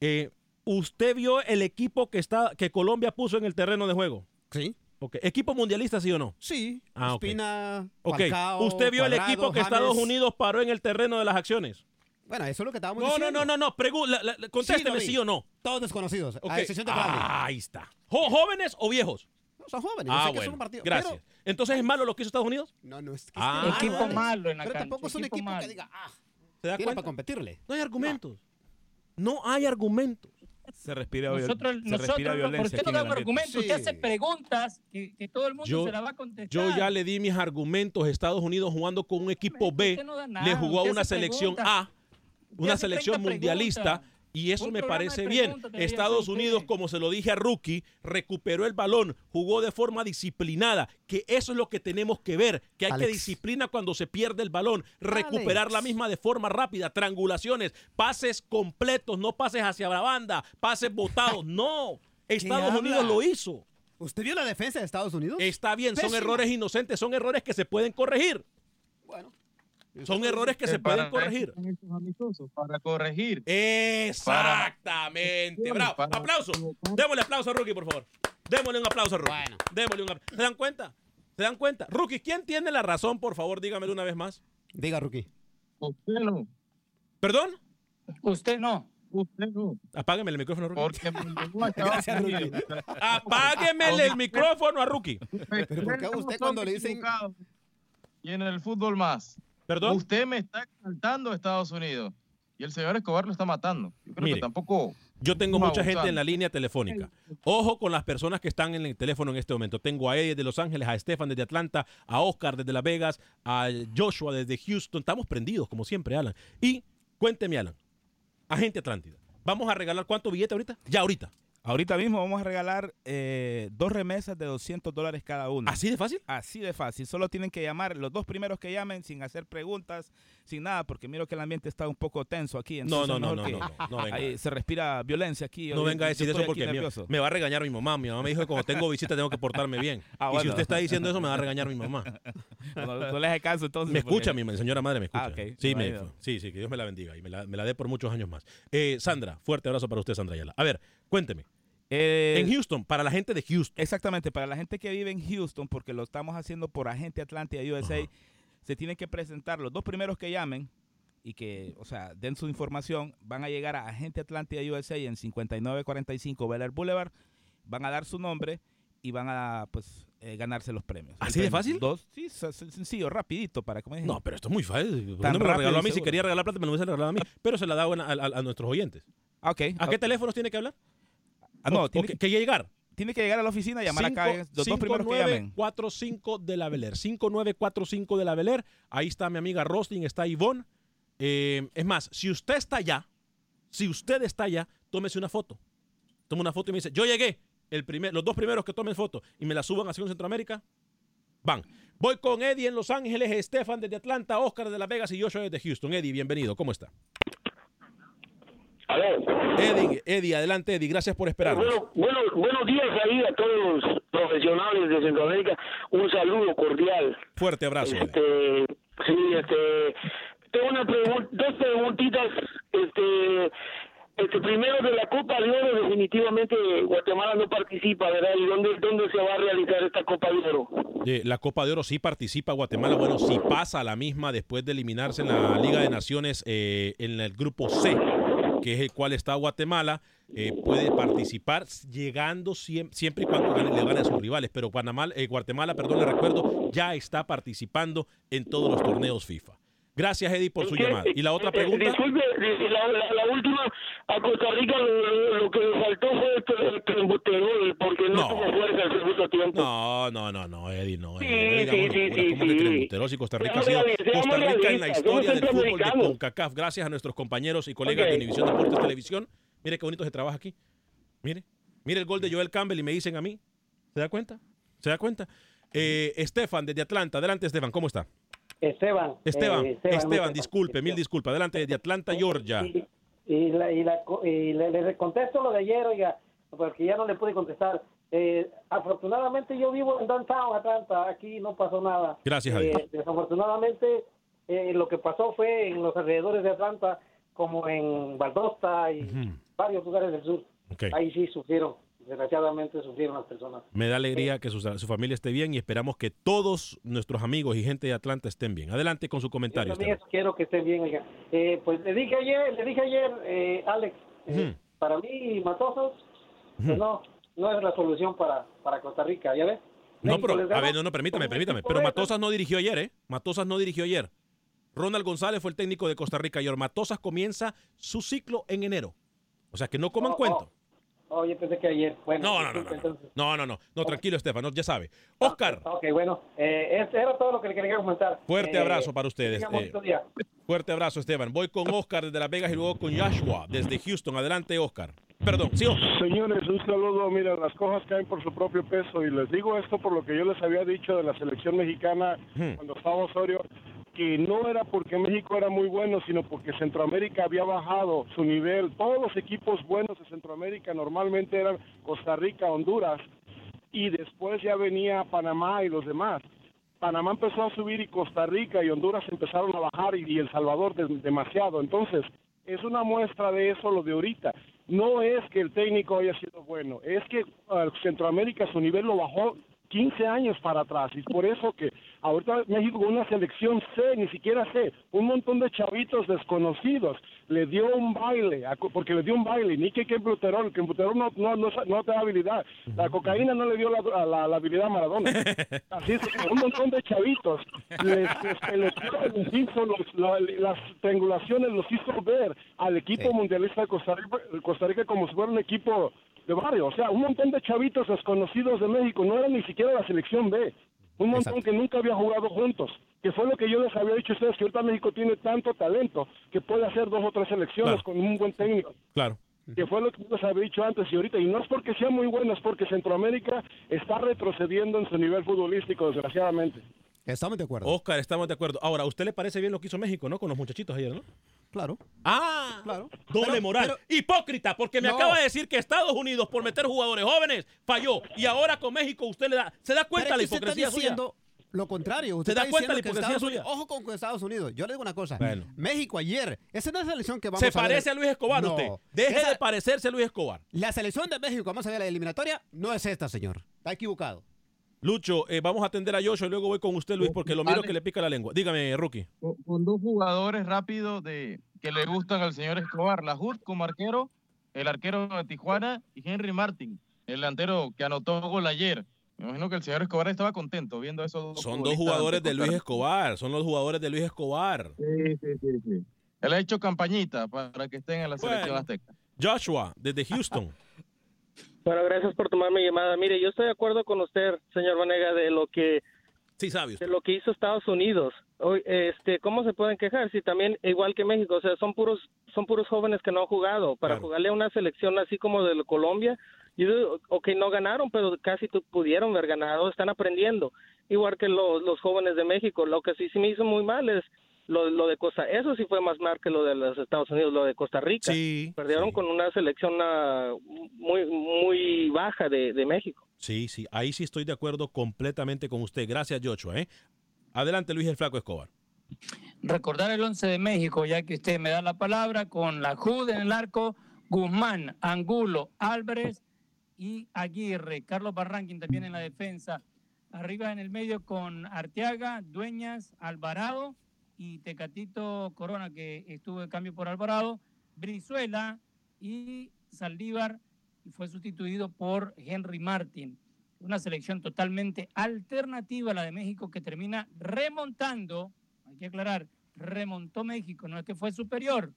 Eh, ¿Usted vio el equipo que está que Colombia puso en el terreno de juego? Sí. Ok, ¿Equipo mundialista, sí o no? Sí. Ah, ok. Espina, Ok. Falcao, ¿Usted vio el equipo que James. Estados Unidos paró en el terreno de las acciones? Bueno, eso es lo que estábamos No, no, diciendo. no, no, no. pregu- la- la- la- contésteme vi. sí o no. Todos desconocidos. Ok. A excepción de Bradley. Ah, ahí está. Jo- ¿Jóvenes o viejos? No, son jóvenes. yo Ah, sé que bueno. son un partido. Gracias. pero- Entonces es malo lo que hizo Estados Unidos. no, no es que Ah, esté Equipo Alex. malo en la Pero cancha, tampoco es un equipo equipo malo. que diga, ah, ¿Se da tiene cuenta? para competirle. No hay argumentos. No hay argumentos. Se respira, viol- Nosotros, se nosotros respira ¿por violencia. qué aquí no en da el un ambiente. argumento? Usted Sí. hace preguntas que, que todo el mundo Yo- se la va a contestar. Yo ya le di mis argumentos. Estados Unidos jugando con un equipo B Usted no da nada, le jugó a una selección preguntas. A, una selección 30 mundialista. preguntas. Y eso Un me parece bien. Estados Unidos, como se lo dije a Rookie, recuperó el balón, jugó de forma disciplinada, que eso es lo que tenemos que ver, que hay que disciplina cuando se pierde el balón, recuperar la misma de forma rápida, triangulaciones, pases completos, no pases hacia la banda, pases botados, no. Estados habla? Unidos lo hizo. ¿Usted vio la defensa de Estados Unidos? Está bien, son errores inocentes, son errores que se pueden corregir. Bueno. Son errores que Eh, se pueden corregir. Para corregir. Exactamente. Bravo. para- Aplauso. Démosle aplauso a Rookie, por favor. Démosle un aplauso a Rookie. Bueno. Démosle un aplauso. ¿Se dan cuenta? ¿Se dan cuenta? Rookie, ¿quién tiene la razón? Por favor, dígamelo una vez más. Diga, Rookie. Usted no. ¿Perdón? Usted no. Usted no. Apágueme el micrófono Rookie. Gracias, Rookie. Apágueme el micrófono a Rookie. Pero ¿por qué a usted cuando le dicen. Y en el fútbol más. ¿Perdón? Usted me está exaltando a Estados Unidos. Y el señor Escobar lo está matando. Yo creo Mire, que tampoco. Yo tengo mucha gente en la línea telefónica. Ojo con las personas que están en el teléfono en este momento. Tengo a Eddie de Los Ángeles, a Stefan desde Atlanta, a Oscar desde Las Vegas, a Joshua desde Houston. Estamos prendidos, como siempre, Alan. Y cuénteme, Alan, agente Atlántida. ¿Vamos a regalar cuánto billete ahorita? Ya ahorita. Ahorita mismo vamos a regalar eh, dos remesas de 200 dólares cada una. ¿Así de fácil? Así de fácil. Solo tienen que llamar los dos primeros que llamen sin hacer preguntas, sin nada, porque miro que el ambiente está un poco tenso aquí. No, no, no, no, no, no, no venga. ahí se respira violencia aquí. No venga a decir eso porque me, nervioso. me va a regañar mi mamá. Mi mamá me dijo que cuando tengo visita tengo que portarme bien. Ah, Y si usted está diciendo eso, me va a regañar mi mamá. No, no le hagas caso entonces. Me porque- escucha, mi señora madre me escucha. Ah, ok. sí, me- sí, sí, que Dios me la bendiga y me la, me la dé por muchos años más. Eh, Sandra, fuerte abrazo para usted, Sandra Ayala. A ver, cuénteme. Eh, en Houston, para la gente de Houston. Exactamente, para la gente que vive en Houston, porque lo estamos haciendo por Agente Atlántida USA, se tienen que presentar los dos primeros que llamen y que, o sea, den su información, van a llegar a Agente Atlántida USA en 5945 Bel Air Boulevard, van a dar su nombre y van a, pues, eh, ganarse los premios. ¿Así de fácil? Dos, sí, sencillo, rapidito, para como. No, pero esto es muy fácil. ¿Por qué Tan no me lo regaló a mí. Si quería regalar plata, me lo hubiese regalado a mí. Pero se la da a, a- a nuestros oyentes. Ah, ok. ¿A qué teléfonos tiene que hablar? Ah, no, tiene que, llegar. tiene que llegar a la oficina, llamar acá, Cinco- los dos primeros que llamen. 5945 de la Beler. 5945 de la Beler. Ahí está mi amiga Rosling, está Ivonne. Eh, es más, si usted está allá, si usted está allá, tómese una foto. Toma una foto y me dice, yo llegué. El primer, los dos primeros que tomen foto y me la suban a Acción Centroamérica, van. Voy con Eddie en Los Ángeles, Estefan desde Atlanta, Oscar desde Las Vegas y Joshua desde Houston. Eddie, bienvenido. ¿Cómo está? Eddie, Eddie, adelante, Eddie. Gracias por esperarnos. Bueno, bueno, buenos días ahí a todos los profesionales de Centroamérica. Un saludo cordial. Fuerte abrazo. Este, sí, este, tengo una pregun- dos preguntitas. Este, este, primero de la Copa de Oro, definitivamente Guatemala no participa, ¿verdad? ¿Y dónde, dónde se va a realizar esta Copa de Oro? Eh, la Copa de Oro sí participa Guatemala. Bueno, si pasa a la misma después de eliminarse en la Liga de Naciones eh, en el grupo C, que es el cual está Guatemala, eh, puede participar llegando siem- siempre y cuando le gane a sus rivales. Pero Guatemala, eh, Guatemala, perdón, le recuerdo, ya está participando en todos los torneos FIFA. Gracias, Eddie, por su llamada. ¿Y la otra Eh, pregunta? Disculpe, eh, la, la- la última, a Costa Rica lo, lo- que le faltó fue este embuterol, porque no, No. tuvo fuerza el segundo tiempo. No, no, no, no, Eddie, no. Sí, Eddie, sí, sí, sí, ¿Cómo que sí. Si Costa Rica ha sido Costa Rica en la historia del fútbol de. CONCACAF, gracias a nuestros compañeros y colegas Ok. de Univisión Deportes Televisión. Mire qué bonito se trabaja aquí. Mire, mire el gol de Joel Campbell y me dicen a mí. ¿Se da cuenta? ¿Se da cuenta? Eh, Estefan, desde Atlanta. Adelante, Estefan, ¿cómo está? Esteban. Esteban, eh, Esteban, muchas disculpe, mil disculpas. Adelante, desde Atlanta, Georgia. Y, y, la, y, la, y le, le contesto lo de ayer, oiga, porque ya no le pude contestar. Eh, afortunadamente yo vivo en downtown Atlanta, aquí no pasó nada. Gracias a Eh, Dios. desafortunadamente eh, lo que pasó fue en los alrededores de Atlanta, como en Valdosta y varios lugares del sur. Ahí sí sufrieron, desgraciadamente sufrieron las personas. Me da alegría que su, su familia esté bien y esperamos que todos nuestros amigos y gente de Atlanta estén bien. Adelante con su Yo comentario. también Esteban. eso quiero que estén bien, oiga. Eh, pues le dije ayer, le dije ayer, eh, Alex, eh, para mí Matosos, pues no, no es la solución para, para Costa Rica, ¿ya ves? No, pero, a ver, no, no, permítame, permítame. Pero Matosas no dirigió ayer, ¿eh? Matosas no dirigió ayer. Ronald González fue el técnico de Costa Rica ayer. Matosas comienza su ciclo en enero. O sea, que no coman Oh, cuento. Oh, yo pensé que ayer. Bueno, No, no, no, no. No, no, no. No, tranquilo, Estefan, no, ya sabe. Oscar, Ok, bueno, eh, este era todo lo que le quería comentar. fuerte Eh, abrazo para ustedes. eh, fuerte abrazo, Esteban. Voy con Oscar desde Las Vegas y luego con Joshua desde Houston. Adelante, Oscar. Perdón, sí, Oscar. Señores, un saludo. Mira, las cosas caen por su propio peso y les digo esto por lo que yo les había dicho de la selección mexicana Hmm. cuando estaba Osorio, que no era porque México era muy bueno, sino porque Centroamérica había bajado su nivel. Todos los equipos buenos de Centroamérica normalmente eran Costa Rica, Honduras y después ya venía Panamá y los demás. Panamá empezó a subir y Costa Rica y Honduras empezaron a bajar y, El Salvador de- demasiado. Entonces, es una muestra de eso lo de ahorita. No es que el técnico haya sido bueno, es que ah, Centroamérica su nivel lo bajó 15 años para atrás. Y por eso que ahorita México con una selección C, ni siquiera C, un montón de chavitos desconocidos, le dio un baile, a porque le dio un baile, ni que que Buterol, que Buterol no, no, no, no te da habilidad, la cocaína no le dio la, la, la habilidad a Maradona. Así es un montón de chavitos les, les peloteó, les hizo los- la- las triangulaciones, los hizo ver al equipo mundialista de Costa Rica, Costa Rica como si fuera un equipo de barrio. O sea, un montón de chavitos desconocidos de México, no eran ni siquiera la selección B. Un montón que nunca había jugado juntos. Que fue lo que yo les había dicho a ustedes, que ahorita México tiene tanto talento que puede hacer dos o tres selecciones Claro. con un buen técnico Claro. que fue lo que yo les había dicho antes y ahorita, y no es porque sea muy bueno, es porque Centroamérica está retrocediendo en su nivel futbolístico, desgraciadamente. Estamos de acuerdo. Oscar, estamos de acuerdo. Ahora, ¿a usted le parece bien lo que hizo México, no? Con los muchachitos ayer, ¿no? Claro. Ah, claro. Doble Pero- moral. pero- Hipócrita, porque me No. acaba de decir que Estados Unidos, por meter jugadores jóvenes, falló. Y ahora con México usted le da. ¿Se da cuenta la es que usted hipocresía está suya? diciendo lo contrario. Usted ¿Se da está cuenta la hipocresía Estados suya? Unidos- Ojo con Estados Unidos. Yo le digo una cosa. Bueno. México ayer, esa no es la selección que vamos Se a ver. parece a Luis Escobar No. usted. Deje Esa- de parecerse a Luis Escobar. La selección de México, vamos a ver la eliminatoria, no es esta, señor. Está equivocado. Lucho, eh, vamos a atender a Joshua y luego voy con usted, Luis, porque lo miro que le pica la lengua. Dígame, Rookie. con, con dos jugadores rápidos de que le gustan al señor Escobar, la Hood como arquero, el arquero de Tijuana y Henry Martin, el delantero que anotó gol ayer. Me imagino que el señor Escobar estaba contento viendo esos dos Son dos jugadores de Luis Escobar. Son los jugadores de Luis Escobar. Sí, sí, sí, sí. Él ha hecho campañita para que estén en la selección Bueno. azteca. Joshua, desde Houston. Bueno, gracias por tomar mi llamada. Mire, yo estoy de acuerdo con usted, señor Vanega, de lo que sí sabe de lo que hizo Estados Unidos. Hoy, este, ¿cómo se pueden quejar si también igual que México, o sea, son puros son puros jóvenes que no han jugado para Claro. jugarle a una selección así como de Colombia? Yo digo, ok, no ganaron, pero casi pudieron haber ganado, están aprendiendo. Igual que los, los jóvenes de México, lo que sí se me hizo muy mal es lo, lo de Costa, eso sí fue más mal que lo de los Estados Unidos, lo de Costa Rica. Sí, Perdieron con una selección ah, muy muy baja de, de México. Sí, sí, ahí sí estoy de acuerdo completamente con usted. Gracias, Joshua. ¿eh? Adelante, Luis el Flaco Escobar. Recordar el 11 de México, ya que usted me da la palabra, con la JUD en el arco, Guzmán, Angulo, Álvarez y Aguirre. Carlos Barranquín también en la defensa. Arriba en el medio con Arteaga, Dueñas, Alvarado y Tecatito Corona, que estuvo de cambio por Alvarado, Brizuela y Saldívar, y fue sustituido por Henry Martin. Una selección totalmente alternativa a la de México que termina remontando, hay que aclarar, remontó México, no es que fue superior.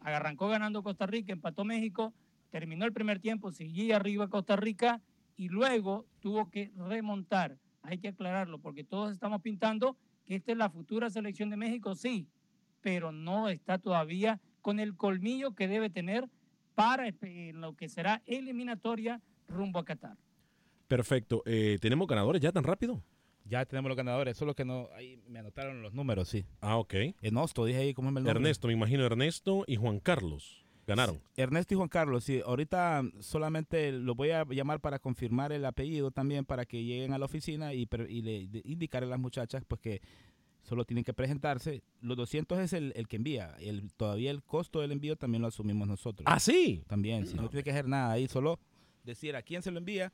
Arrancó ganando Costa Rica, empató México, terminó el primer tiempo, seguía arriba Costa Rica y luego tuvo que remontar. Hay que aclararlo porque todos estamos pintando que esta es la futura selección de México, sí, pero no está todavía con el colmillo que debe tener para eh, lo que será eliminatoria rumbo a Qatar. Perfecto. Eh, ¿Tenemos ganadores ya tan rápido? Ya tenemos los ganadores, solo que no, ahí me anotaron los números, sí. Ah, ok. Ernesto, dije ahí, ¿cómo es el nombre? Ernesto, me imagino Ernesto y Juan Carlos. Ganaron. Ernesto y Juan Carlos, sí. Ahorita solamente los voy a llamar para confirmar el apellido también para que lleguen a la oficina y, le indicar a las muchachas pues que solo tienen que presentarse. Los 200 es el, el que envía. El, todavía el costo del envío también lo asumimos nosotros. ¿Ah, sí? También, si no tiene que hacer nada ahí, solo decir a quién se lo envía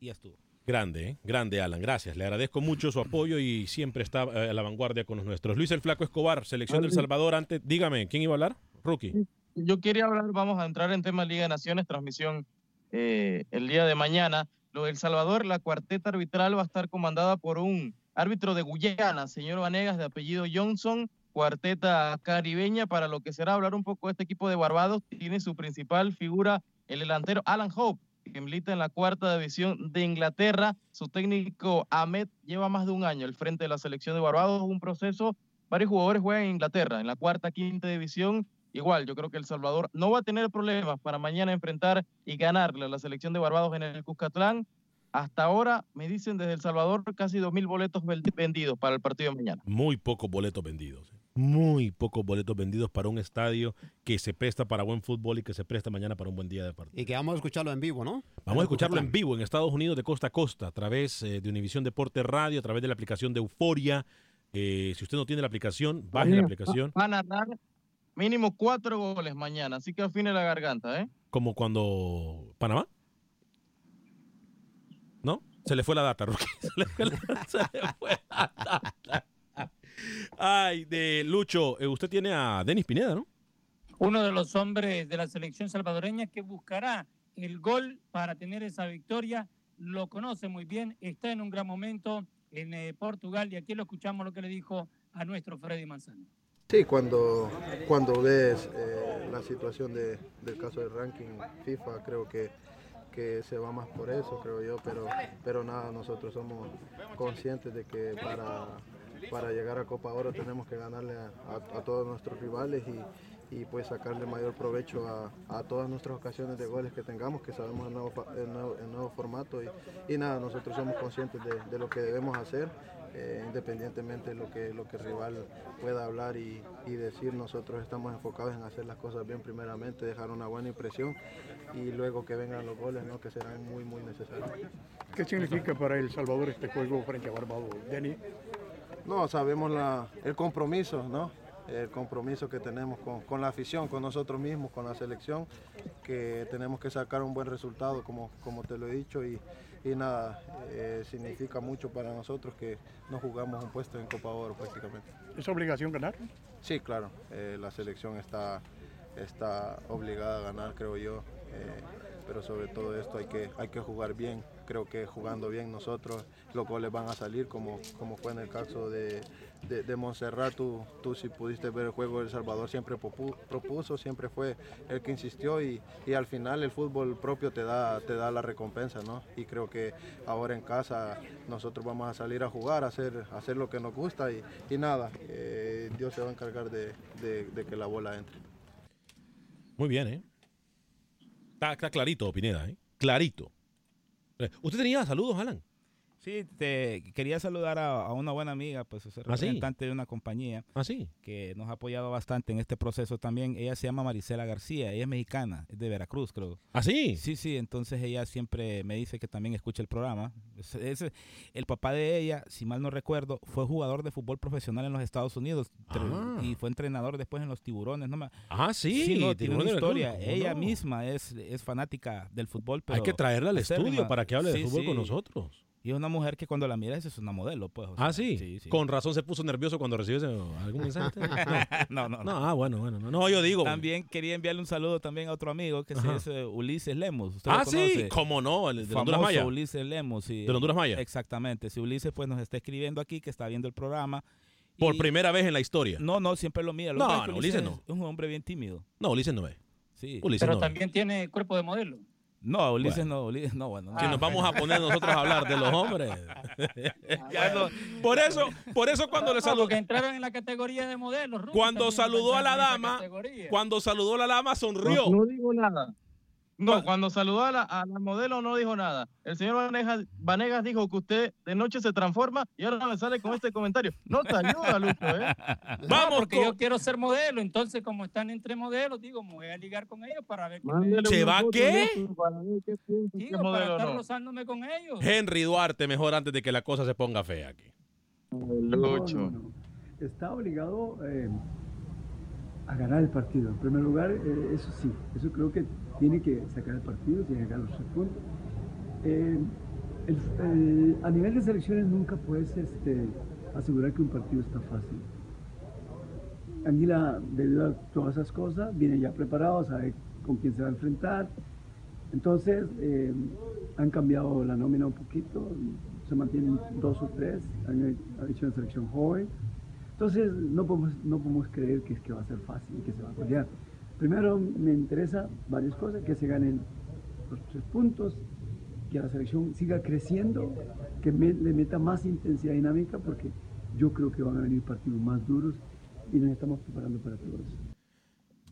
y ya estuvo. Grande, ¿eh? grande Alan, gracias. Le agradezco mucho su apoyo y siempre está eh, a la vanguardia con los nuestros. Luis el Flaco Escobar, selección del Alex. Salvador. Antes, dígame, ¿quién iba a hablar? Rookie. Yo quería hablar, vamos a entrar en tema Liga de Naciones, transmisión eh, el día de mañana. Lo de El Salvador, la cuarteta arbitral va a estar comandada por un árbitro de Guyana, señor Vanegas, de apellido Johnson, cuarteta caribeña, para lo que será hablar un poco de este equipo de Barbados. Tiene su principal figura, el delantero Alan Hope, que milita en la cuarta división de Inglaterra. Su técnico Ahmed lleva más de un año al frente de la selección de Barbados, un proceso. Varios jugadores juegan en Inglaterra, en la cuarta, quinta división. Igual, yo creo que El Salvador no va a tener problemas para mañana enfrentar y ganarle a la selección de Barbados en el Cuscatlán. Hasta ahora, me dicen desde El Salvador, casi 2.000 boletos vendidos para el partido de mañana. Muy pocos boletos vendidos. ¿eh? Muy pocos boletos vendidos para un estadio que se presta para buen fútbol y que se presta mañana para un buen día de partido. Y que vamos a escucharlo en vivo, ¿no? Vamos a escucharlo en vivo en Estados Unidos de costa a costa a través eh, de Univisión Deporte Radio, a través de la aplicación de Euforia. Eh, si usted no tiene la aplicación, baje la aplicación. Va a narrar mínimo cuatro goles mañana, así que afine la garganta, ¿eh? Como cuando Panamá. ¿No? Se le fue la data, Rookie. Se le fue la, se le fue la data. Ay, de Lucho, eh, usted tiene a Denis Pineda, ¿no? Uno de los hombres de la selección salvadoreña que buscará el gol para tener esa victoria. Lo conoce muy bien, está en un gran momento en eh, Portugal y aquí lo escuchamos lo que le dijo a nuestro Freddy Manzano. Sí, cuando, cuando ves eh, la situación de- del caso del ranking FIFA, creo que, que se va más por eso, creo yo, pero, pero nada, nosotros somos conscientes de que para, para llegar a Copa Oro tenemos que ganarle a, todos nuestros rivales y, y pues sacarle mayor provecho a, a todas nuestras ocasiones de goles que tengamos, que sabemos el nuevo, el nuevo, formato y, y nada, nosotros somos conscientes de lo que debemos hacer. Eh, independientemente de lo que, lo que el rival pueda hablar y, y decir, nosotros estamos enfocados en hacer las cosas bien primeramente, dejar una buena impresión y luego que vengan los goles, ¿no? que serán muy, muy necesarios. ¿Qué significa para El Salvador este juego frente a Barbados, Denny? No, sabemos la- el compromiso, ¿no? El compromiso que tenemos con, con la afición, con nosotros mismos, con la selección, que tenemos que sacar un buen resultado, como, como te lo he dicho, y, y nada, eh, significa mucho para nosotros que no jugamos un puesto en Copa Oro prácticamente. ¿Es obligación ganar? Sí, claro, eh, la selección está, está obligada a ganar, creo yo, eh, pero sobre todo esto hay que, hay que jugar bien. Creo que jugando bien nosotros los goles van a salir, como, como fue en el caso de, de, de Montserrat. Tú, tú si pudiste ver el juego El Salvador siempre propuso, siempre fue el que insistió y, y al final el fútbol propio te da, te da la recompensa, ¿no? Y creo que ahora en casa nosotros vamos a salir a jugar, a hacer, hacer lo que nos gusta y, y nada, eh, Dios se va a encargar de, de- que la bola entre. Muy bien, ¿eh? Está, está clarito, Pineda, ¿eh? Clarito. Eh, ¿Usted tenía saludos, Alan? Sí, te quería saludar a, a una buena amiga, pues es ¿Ah, sí? representante de una compañía ¿Ah, sí? que nos ha apoyado bastante en este proceso también. Ella se llama Marisela García, ella es mexicana, es de Veracruz, creo. ¿Ah, sí? Sí, sí, entonces ella siempre me dice que también escucha el programa. Es- es- el papá de ella, si mal no recuerdo, fue jugador de fútbol profesional en los Estados Unidos Ah. y fue entrenador después en los tiburones. No Ah, sí, no, tiene una historia. ¿cómo Ella misma es, es fanática del fútbol. Hay pero que traerla al estudio para que hable de fútbol con nosotros. Y es una mujer que cuando la miras es una modelo, pues. o Ah, sea, sí? Con razón se puso nervioso cuando recibió ese- algún mensaje. no, no, No, ah, bueno, bueno. No, no, yo digo. También quería enviarle un saludo también a otro amigo que Ajá. es eh, Ulises Lemos. ¿Usted Ah, lo sí, conoce? cómo no, el de Famoso Honduras Maya. Ulises Lemos, sí. ¿Del Honduras Maya? Exactamente. Si Ulises pues nos está escribiendo aquí, que está viendo el programa. Por y- primera vez en la historia. No, no, siempre lo mira. Lo No, no, Ulises no. Es un hombre bien tímido. No, Ulises no es. Sí. Ulises Pero no es. también tiene cuerpo de modelo. No, Ulises no, Ulises no, bueno. Si no. nos vamos a poner nosotros a hablar de los hombres. Ya no- Por eso, por eso cuando le No, saludó, porque entraron en la categoría de modelos. Cuando saludó a la dama, cuando saludó a la dama sonrió. No, no digo nada. No, cuando saludó a la, a la modelo no dijo nada. El señor Vanegas, Vanegas dijo que usted de noche se transforma y ahora me sale con este comentario. No te ayuda, Lucho, ¿eh? No, porque yo quiero ser modelo, entonces como están entre modelos, digo, me voy a ligar con ellos para ver ¿Se va qué? Digo, modelo para estar no? rozándome con ellos. Henry Duarte, mejor antes de que la cosa se ponga fea aquí. Lucho. Está obligado eh, a ganar el partido. En primer lugar, eh, eso sí, eso creo que tiene que sacar el partido, tiene que ganar los tres puntos. Eh, a nivel de selecciones nunca puedes este, asegurar que un partido está fácil. Anguila, debido a todas esas cosas, viene ya preparado, sabe con quién se va a enfrentar. Entonces, eh, han cambiado la nómina un poquito, se mantienen dos o tres, han hecho una selección joven. Entonces, no podemos, no podemos creer que, es que va a ser fácil y que se va a pelear. Primero, me interesa varias cosas, que se ganen los tres puntos, que la selección siga creciendo, que le meta más intensidad dinámica, porque yo creo que van a venir partidos más duros y nos estamos preparando para todo eso.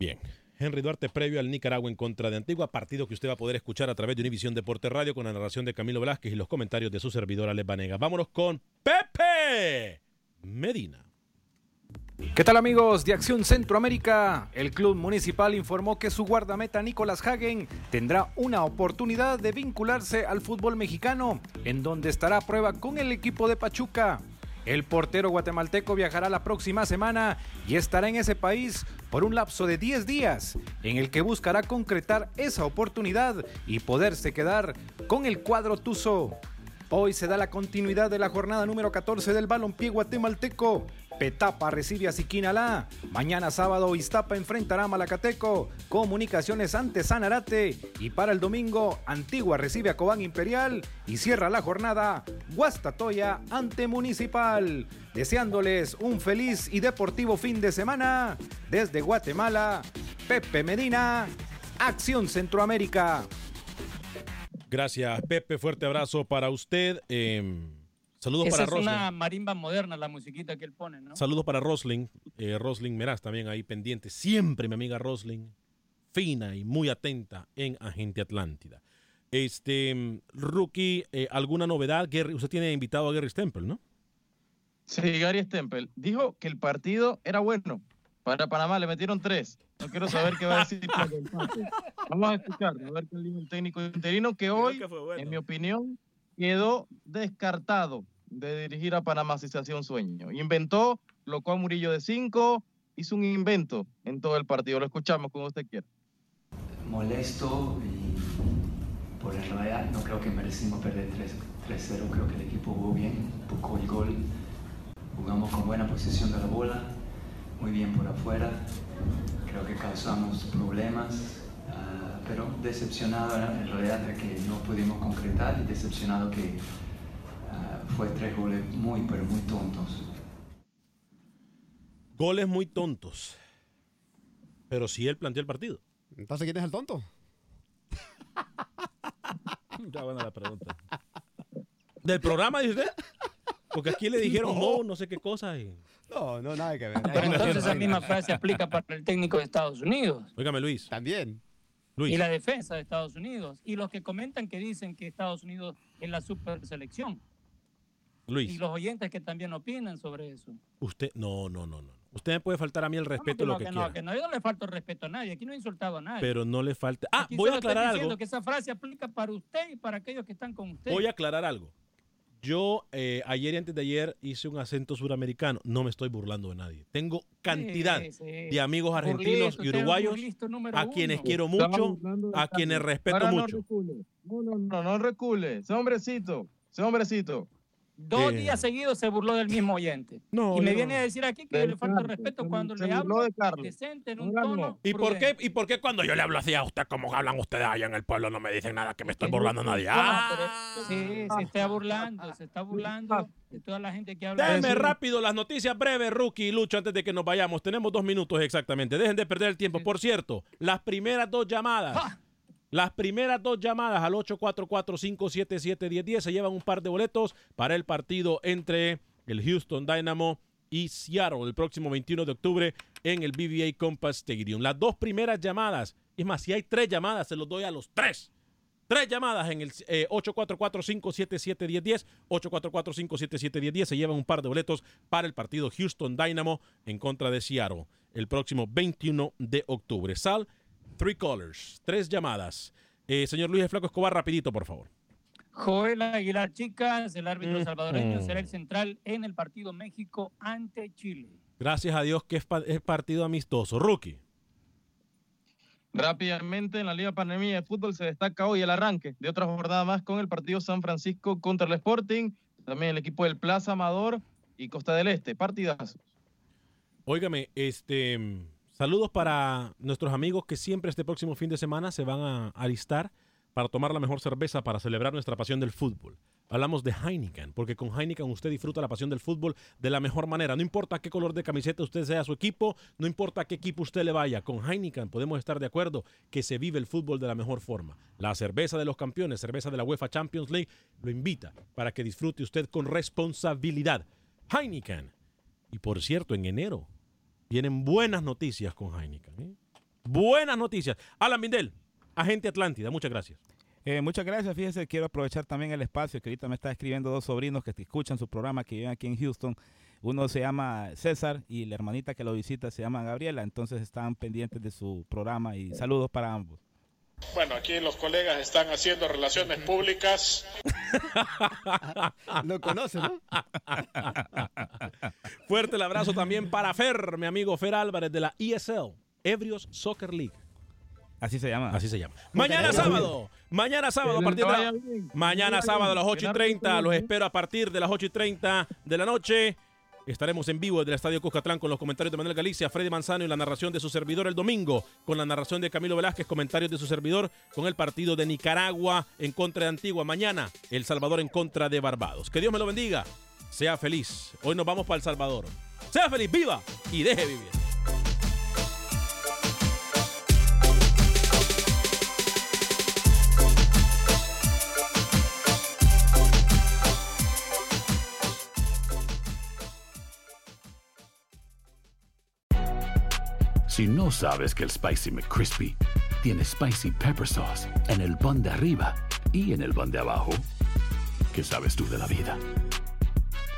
Bien. Henry Duarte previo al Nicaragua en contra de Antigua, partido que usted va a poder escuchar a través de Univisión Deporte Radio con la narración de Camilo Velázquez y los comentarios de su servidor Alex Vanega. Vámonos con Pepe Medina. ¿Qué tal amigos de Acción Centroamérica? El club municipal informó que su guardameta Nicolás Hagen tendrá una oportunidad de vincularse al fútbol mexicano, en donde estará a prueba con el equipo de Pachuca. El portero guatemalteco viajará la próxima semana y estará en ese país por un lapso de 10 días, en el que buscará concretar esa oportunidad y poderse quedar con el cuadro Tuzo. Hoy se da la continuidad de la jornada número 14 del balompié guatemalteco. Petapa recibe a Siquinalá. Mañana sábado Iztapa enfrentará a Malacateco. Comunicaciones ante Sanarate. Y para el domingo Antigua recibe a Cobán Imperial. Y cierra la jornada Guastatoya ante Municipal. Deseándoles un feliz y deportivo fin de semana. Desde Guatemala, Pepe Medina, Acción Centroamérica. Gracias, Pepe. Fuerte abrazo para usted. Eh, saludos Esa para es una marimba moderna, la musiquita que él pone, ¿no? Saludos para Roslin. Eh, Roslin Meraz también ahí pendiente. Siempre mi amiga Roslin. Fina y muy atenta en Agente Atlántida. Este, mm, Rookie, eh, ¿alguna novedad? Gary, usted tiene invitado a Gary Stempel, ¿no? Sí, Gary Stempel dijo que el partido era bueno. Para Panamá le metieron tres. No quiero saber qué va a decir. Vamos a escuchar, a ver qué dijo el técnico interino que hoy, en mi opinión, quedó descartado de dirigir a Panamá si se hacía un sueño. Inventó, locó a Murillo de cinco, hizo un invento en todo el partido. Lo escuchamos como usted quiera. molesto y por en realidad no creo que merecimos perder 3 3-0, creo que el equipo jugó bien, buscó el gol, jugamos con buena posición de la bola, muy bien por afuera, creo que causamos problemas, ah, pero decepcionado en realidad de que no pudimos concretar y decepcionado que fue tres goles muy, pero muy tontos. Goles muy tontos. Pero si él planteó el partido. Entonces, ¿quién es el tonto? Ya buena la pregunta. ¿Del programa, dice usted? Porque aquí le dijeron no, no, sé qué cosa. Y... No, no, nada que ver. Pero entonces esa misma frase aplica para el técnico de Estados Unidos. Óigame, Luis. También. Luis. Y la defensa de Estados Unidos. Y los que comentan que dicen que Estados Unidos es la super selección. Luis. Y los oyentes que también opinan sobre eso. Usted, no, no, no, no. Usted me puede faltar a mí el respeto no, lo que, que quiera. no, que no, yo no le falto respeto a nadie. Aquí no he insultado a nadie. Pero no le falta. Ah, Aquí voy a estoy aclarar diciendo algo. que esa frase aplica para usted y para aquellos que están con usted. Voy a aclarar algo. Yo eh, ayer y antes de ayer hice un acento suramericano. No me estoy burlando de nadie. Tengo cantidad Sí, sí. de amigos argentinos y uruguayos a quienes quiero mucho, a quienes respeto Ahora no mucho. recule. No, no, no, no recule. Ese hombrecito, ese hombrecito. Dos Eh. días seguidos se burló del mismo oyente. No, y me viene a decir aquí que le falta respeto cuando se le hablo de Carlos. decente en un tono ¿Y por, qué. ¿Y por qué cuando yo le hablo así a usted como hablan ustedes allá en el pueblo no me dicen nada que me estoy burlando a nadie? Ah, pero- sí, se está burlando, se está burlando de toda la gente que habla. Déjenme rápido las noticias breves, Rookie y Lucho, antes de que nos vayamos. Tenemos dos minutos exactamente. Dejen de perder el tiempo. Por cierto, las primeras dos llamadas. Las primeras dos llamadas al 844-577-1010 se llevan un par de boletos para el partido entre el Houston Dynamo y Seattle el próximo 21 de octubre en el BBA Compass Stadium. Las dos primeras llamadas, es más, si hay tres llamadas, se los doy a los tres. Tres llamadas en el eh, 844-577-1010. 844-577-1010. Se llevan un par de boletos para el partido Houston Dynamo en contra de Seattle el próximo 21 de octubre. Sal, three callers, tres llamadas. Eh, señor Luis Flaco Escobar, rapidito, por favor. Joel Aguilar Chicas, el árbitro Mm. salvadoreño, Mm. será el central en el partido México ante Chile. Gracias a Dios que es, pa- es partido amistoso. Rookie. Rápidamente en la Liga Panameña de Fútbol se destaca hoy el arranque de otra jornada más con el partido San Francisco contra el Sporting, también el equipo del Plaza Amador y Costa del Este. Partidazos. Óigame, este, saludos para nuestros amigos que siempre este próximo fin de semana se van a alistar para tomar la mejor cerveza para celebrar nuestra pasión del fútbol. Hablamos de Heineken, porque con Heineken usted disfruta la pasión del fútbol de la mejor manera. No importa qué color de camiseta usted sea su equipo, no importa qué equipo usted le vaya, con Heineken podemos estar de acuerdo que se vive el fútbol de la mejor forma. La cerveza de los campeones, cerveza de la UEFA Champions League, lo invita para que disfrute usted con responsabilidad. Heineken. Y por cierto, en enero vienen buenas noticias con Heineken. ¿eh? Buenas noticias. Alan Mindel, agente Atlántida, muchas gracias. Eh, muchas gracias. Fíjese, quiero aprovechar también el espacio que ahorita me está escribiendo dos sobrinos que escuchan su programa que viven aquí en Houston. Uno se llama César y la hermanita que lo visita se llama Gabriela. Entonces están pendientes de su programa y saludos para ambos. Bueno, aquí los colegas están haciendo relaciones públicas. Lo conoce, ¿no? Fuerte el abrazo también para Fer, mi amigo Fer Álvarez de la ESL, Ebrios Soccer League. Así se llama. Así se llama. Mañana sábado. Mañana sábado a partir de la- Mañana sábado a las 8 y 30. Los espero a partir de las 8 y 30 de la noche. Estaremos en vivo desde el Estadio Cuscatlán con los comentarios de Manuel Galicia, Freddy Manzano y la narración de su servidor el domingo, con la narración de Camilo Velázquez, comentarios de su servidor con el partido de Nicaragua en contra de Antigua. Mañana, El Salvador en contra de Barbados. Que Dios me lo bendiga. Sea feliz. Hoy nos vamos para El Salvador. Sea feliz, viva y deje vivir. Si no sabes que el Spicy McCrispy tiene Spicy Pepper Sauce en el pan de arriba y en el pan de abajo, ¿qué sabes tú de la vida?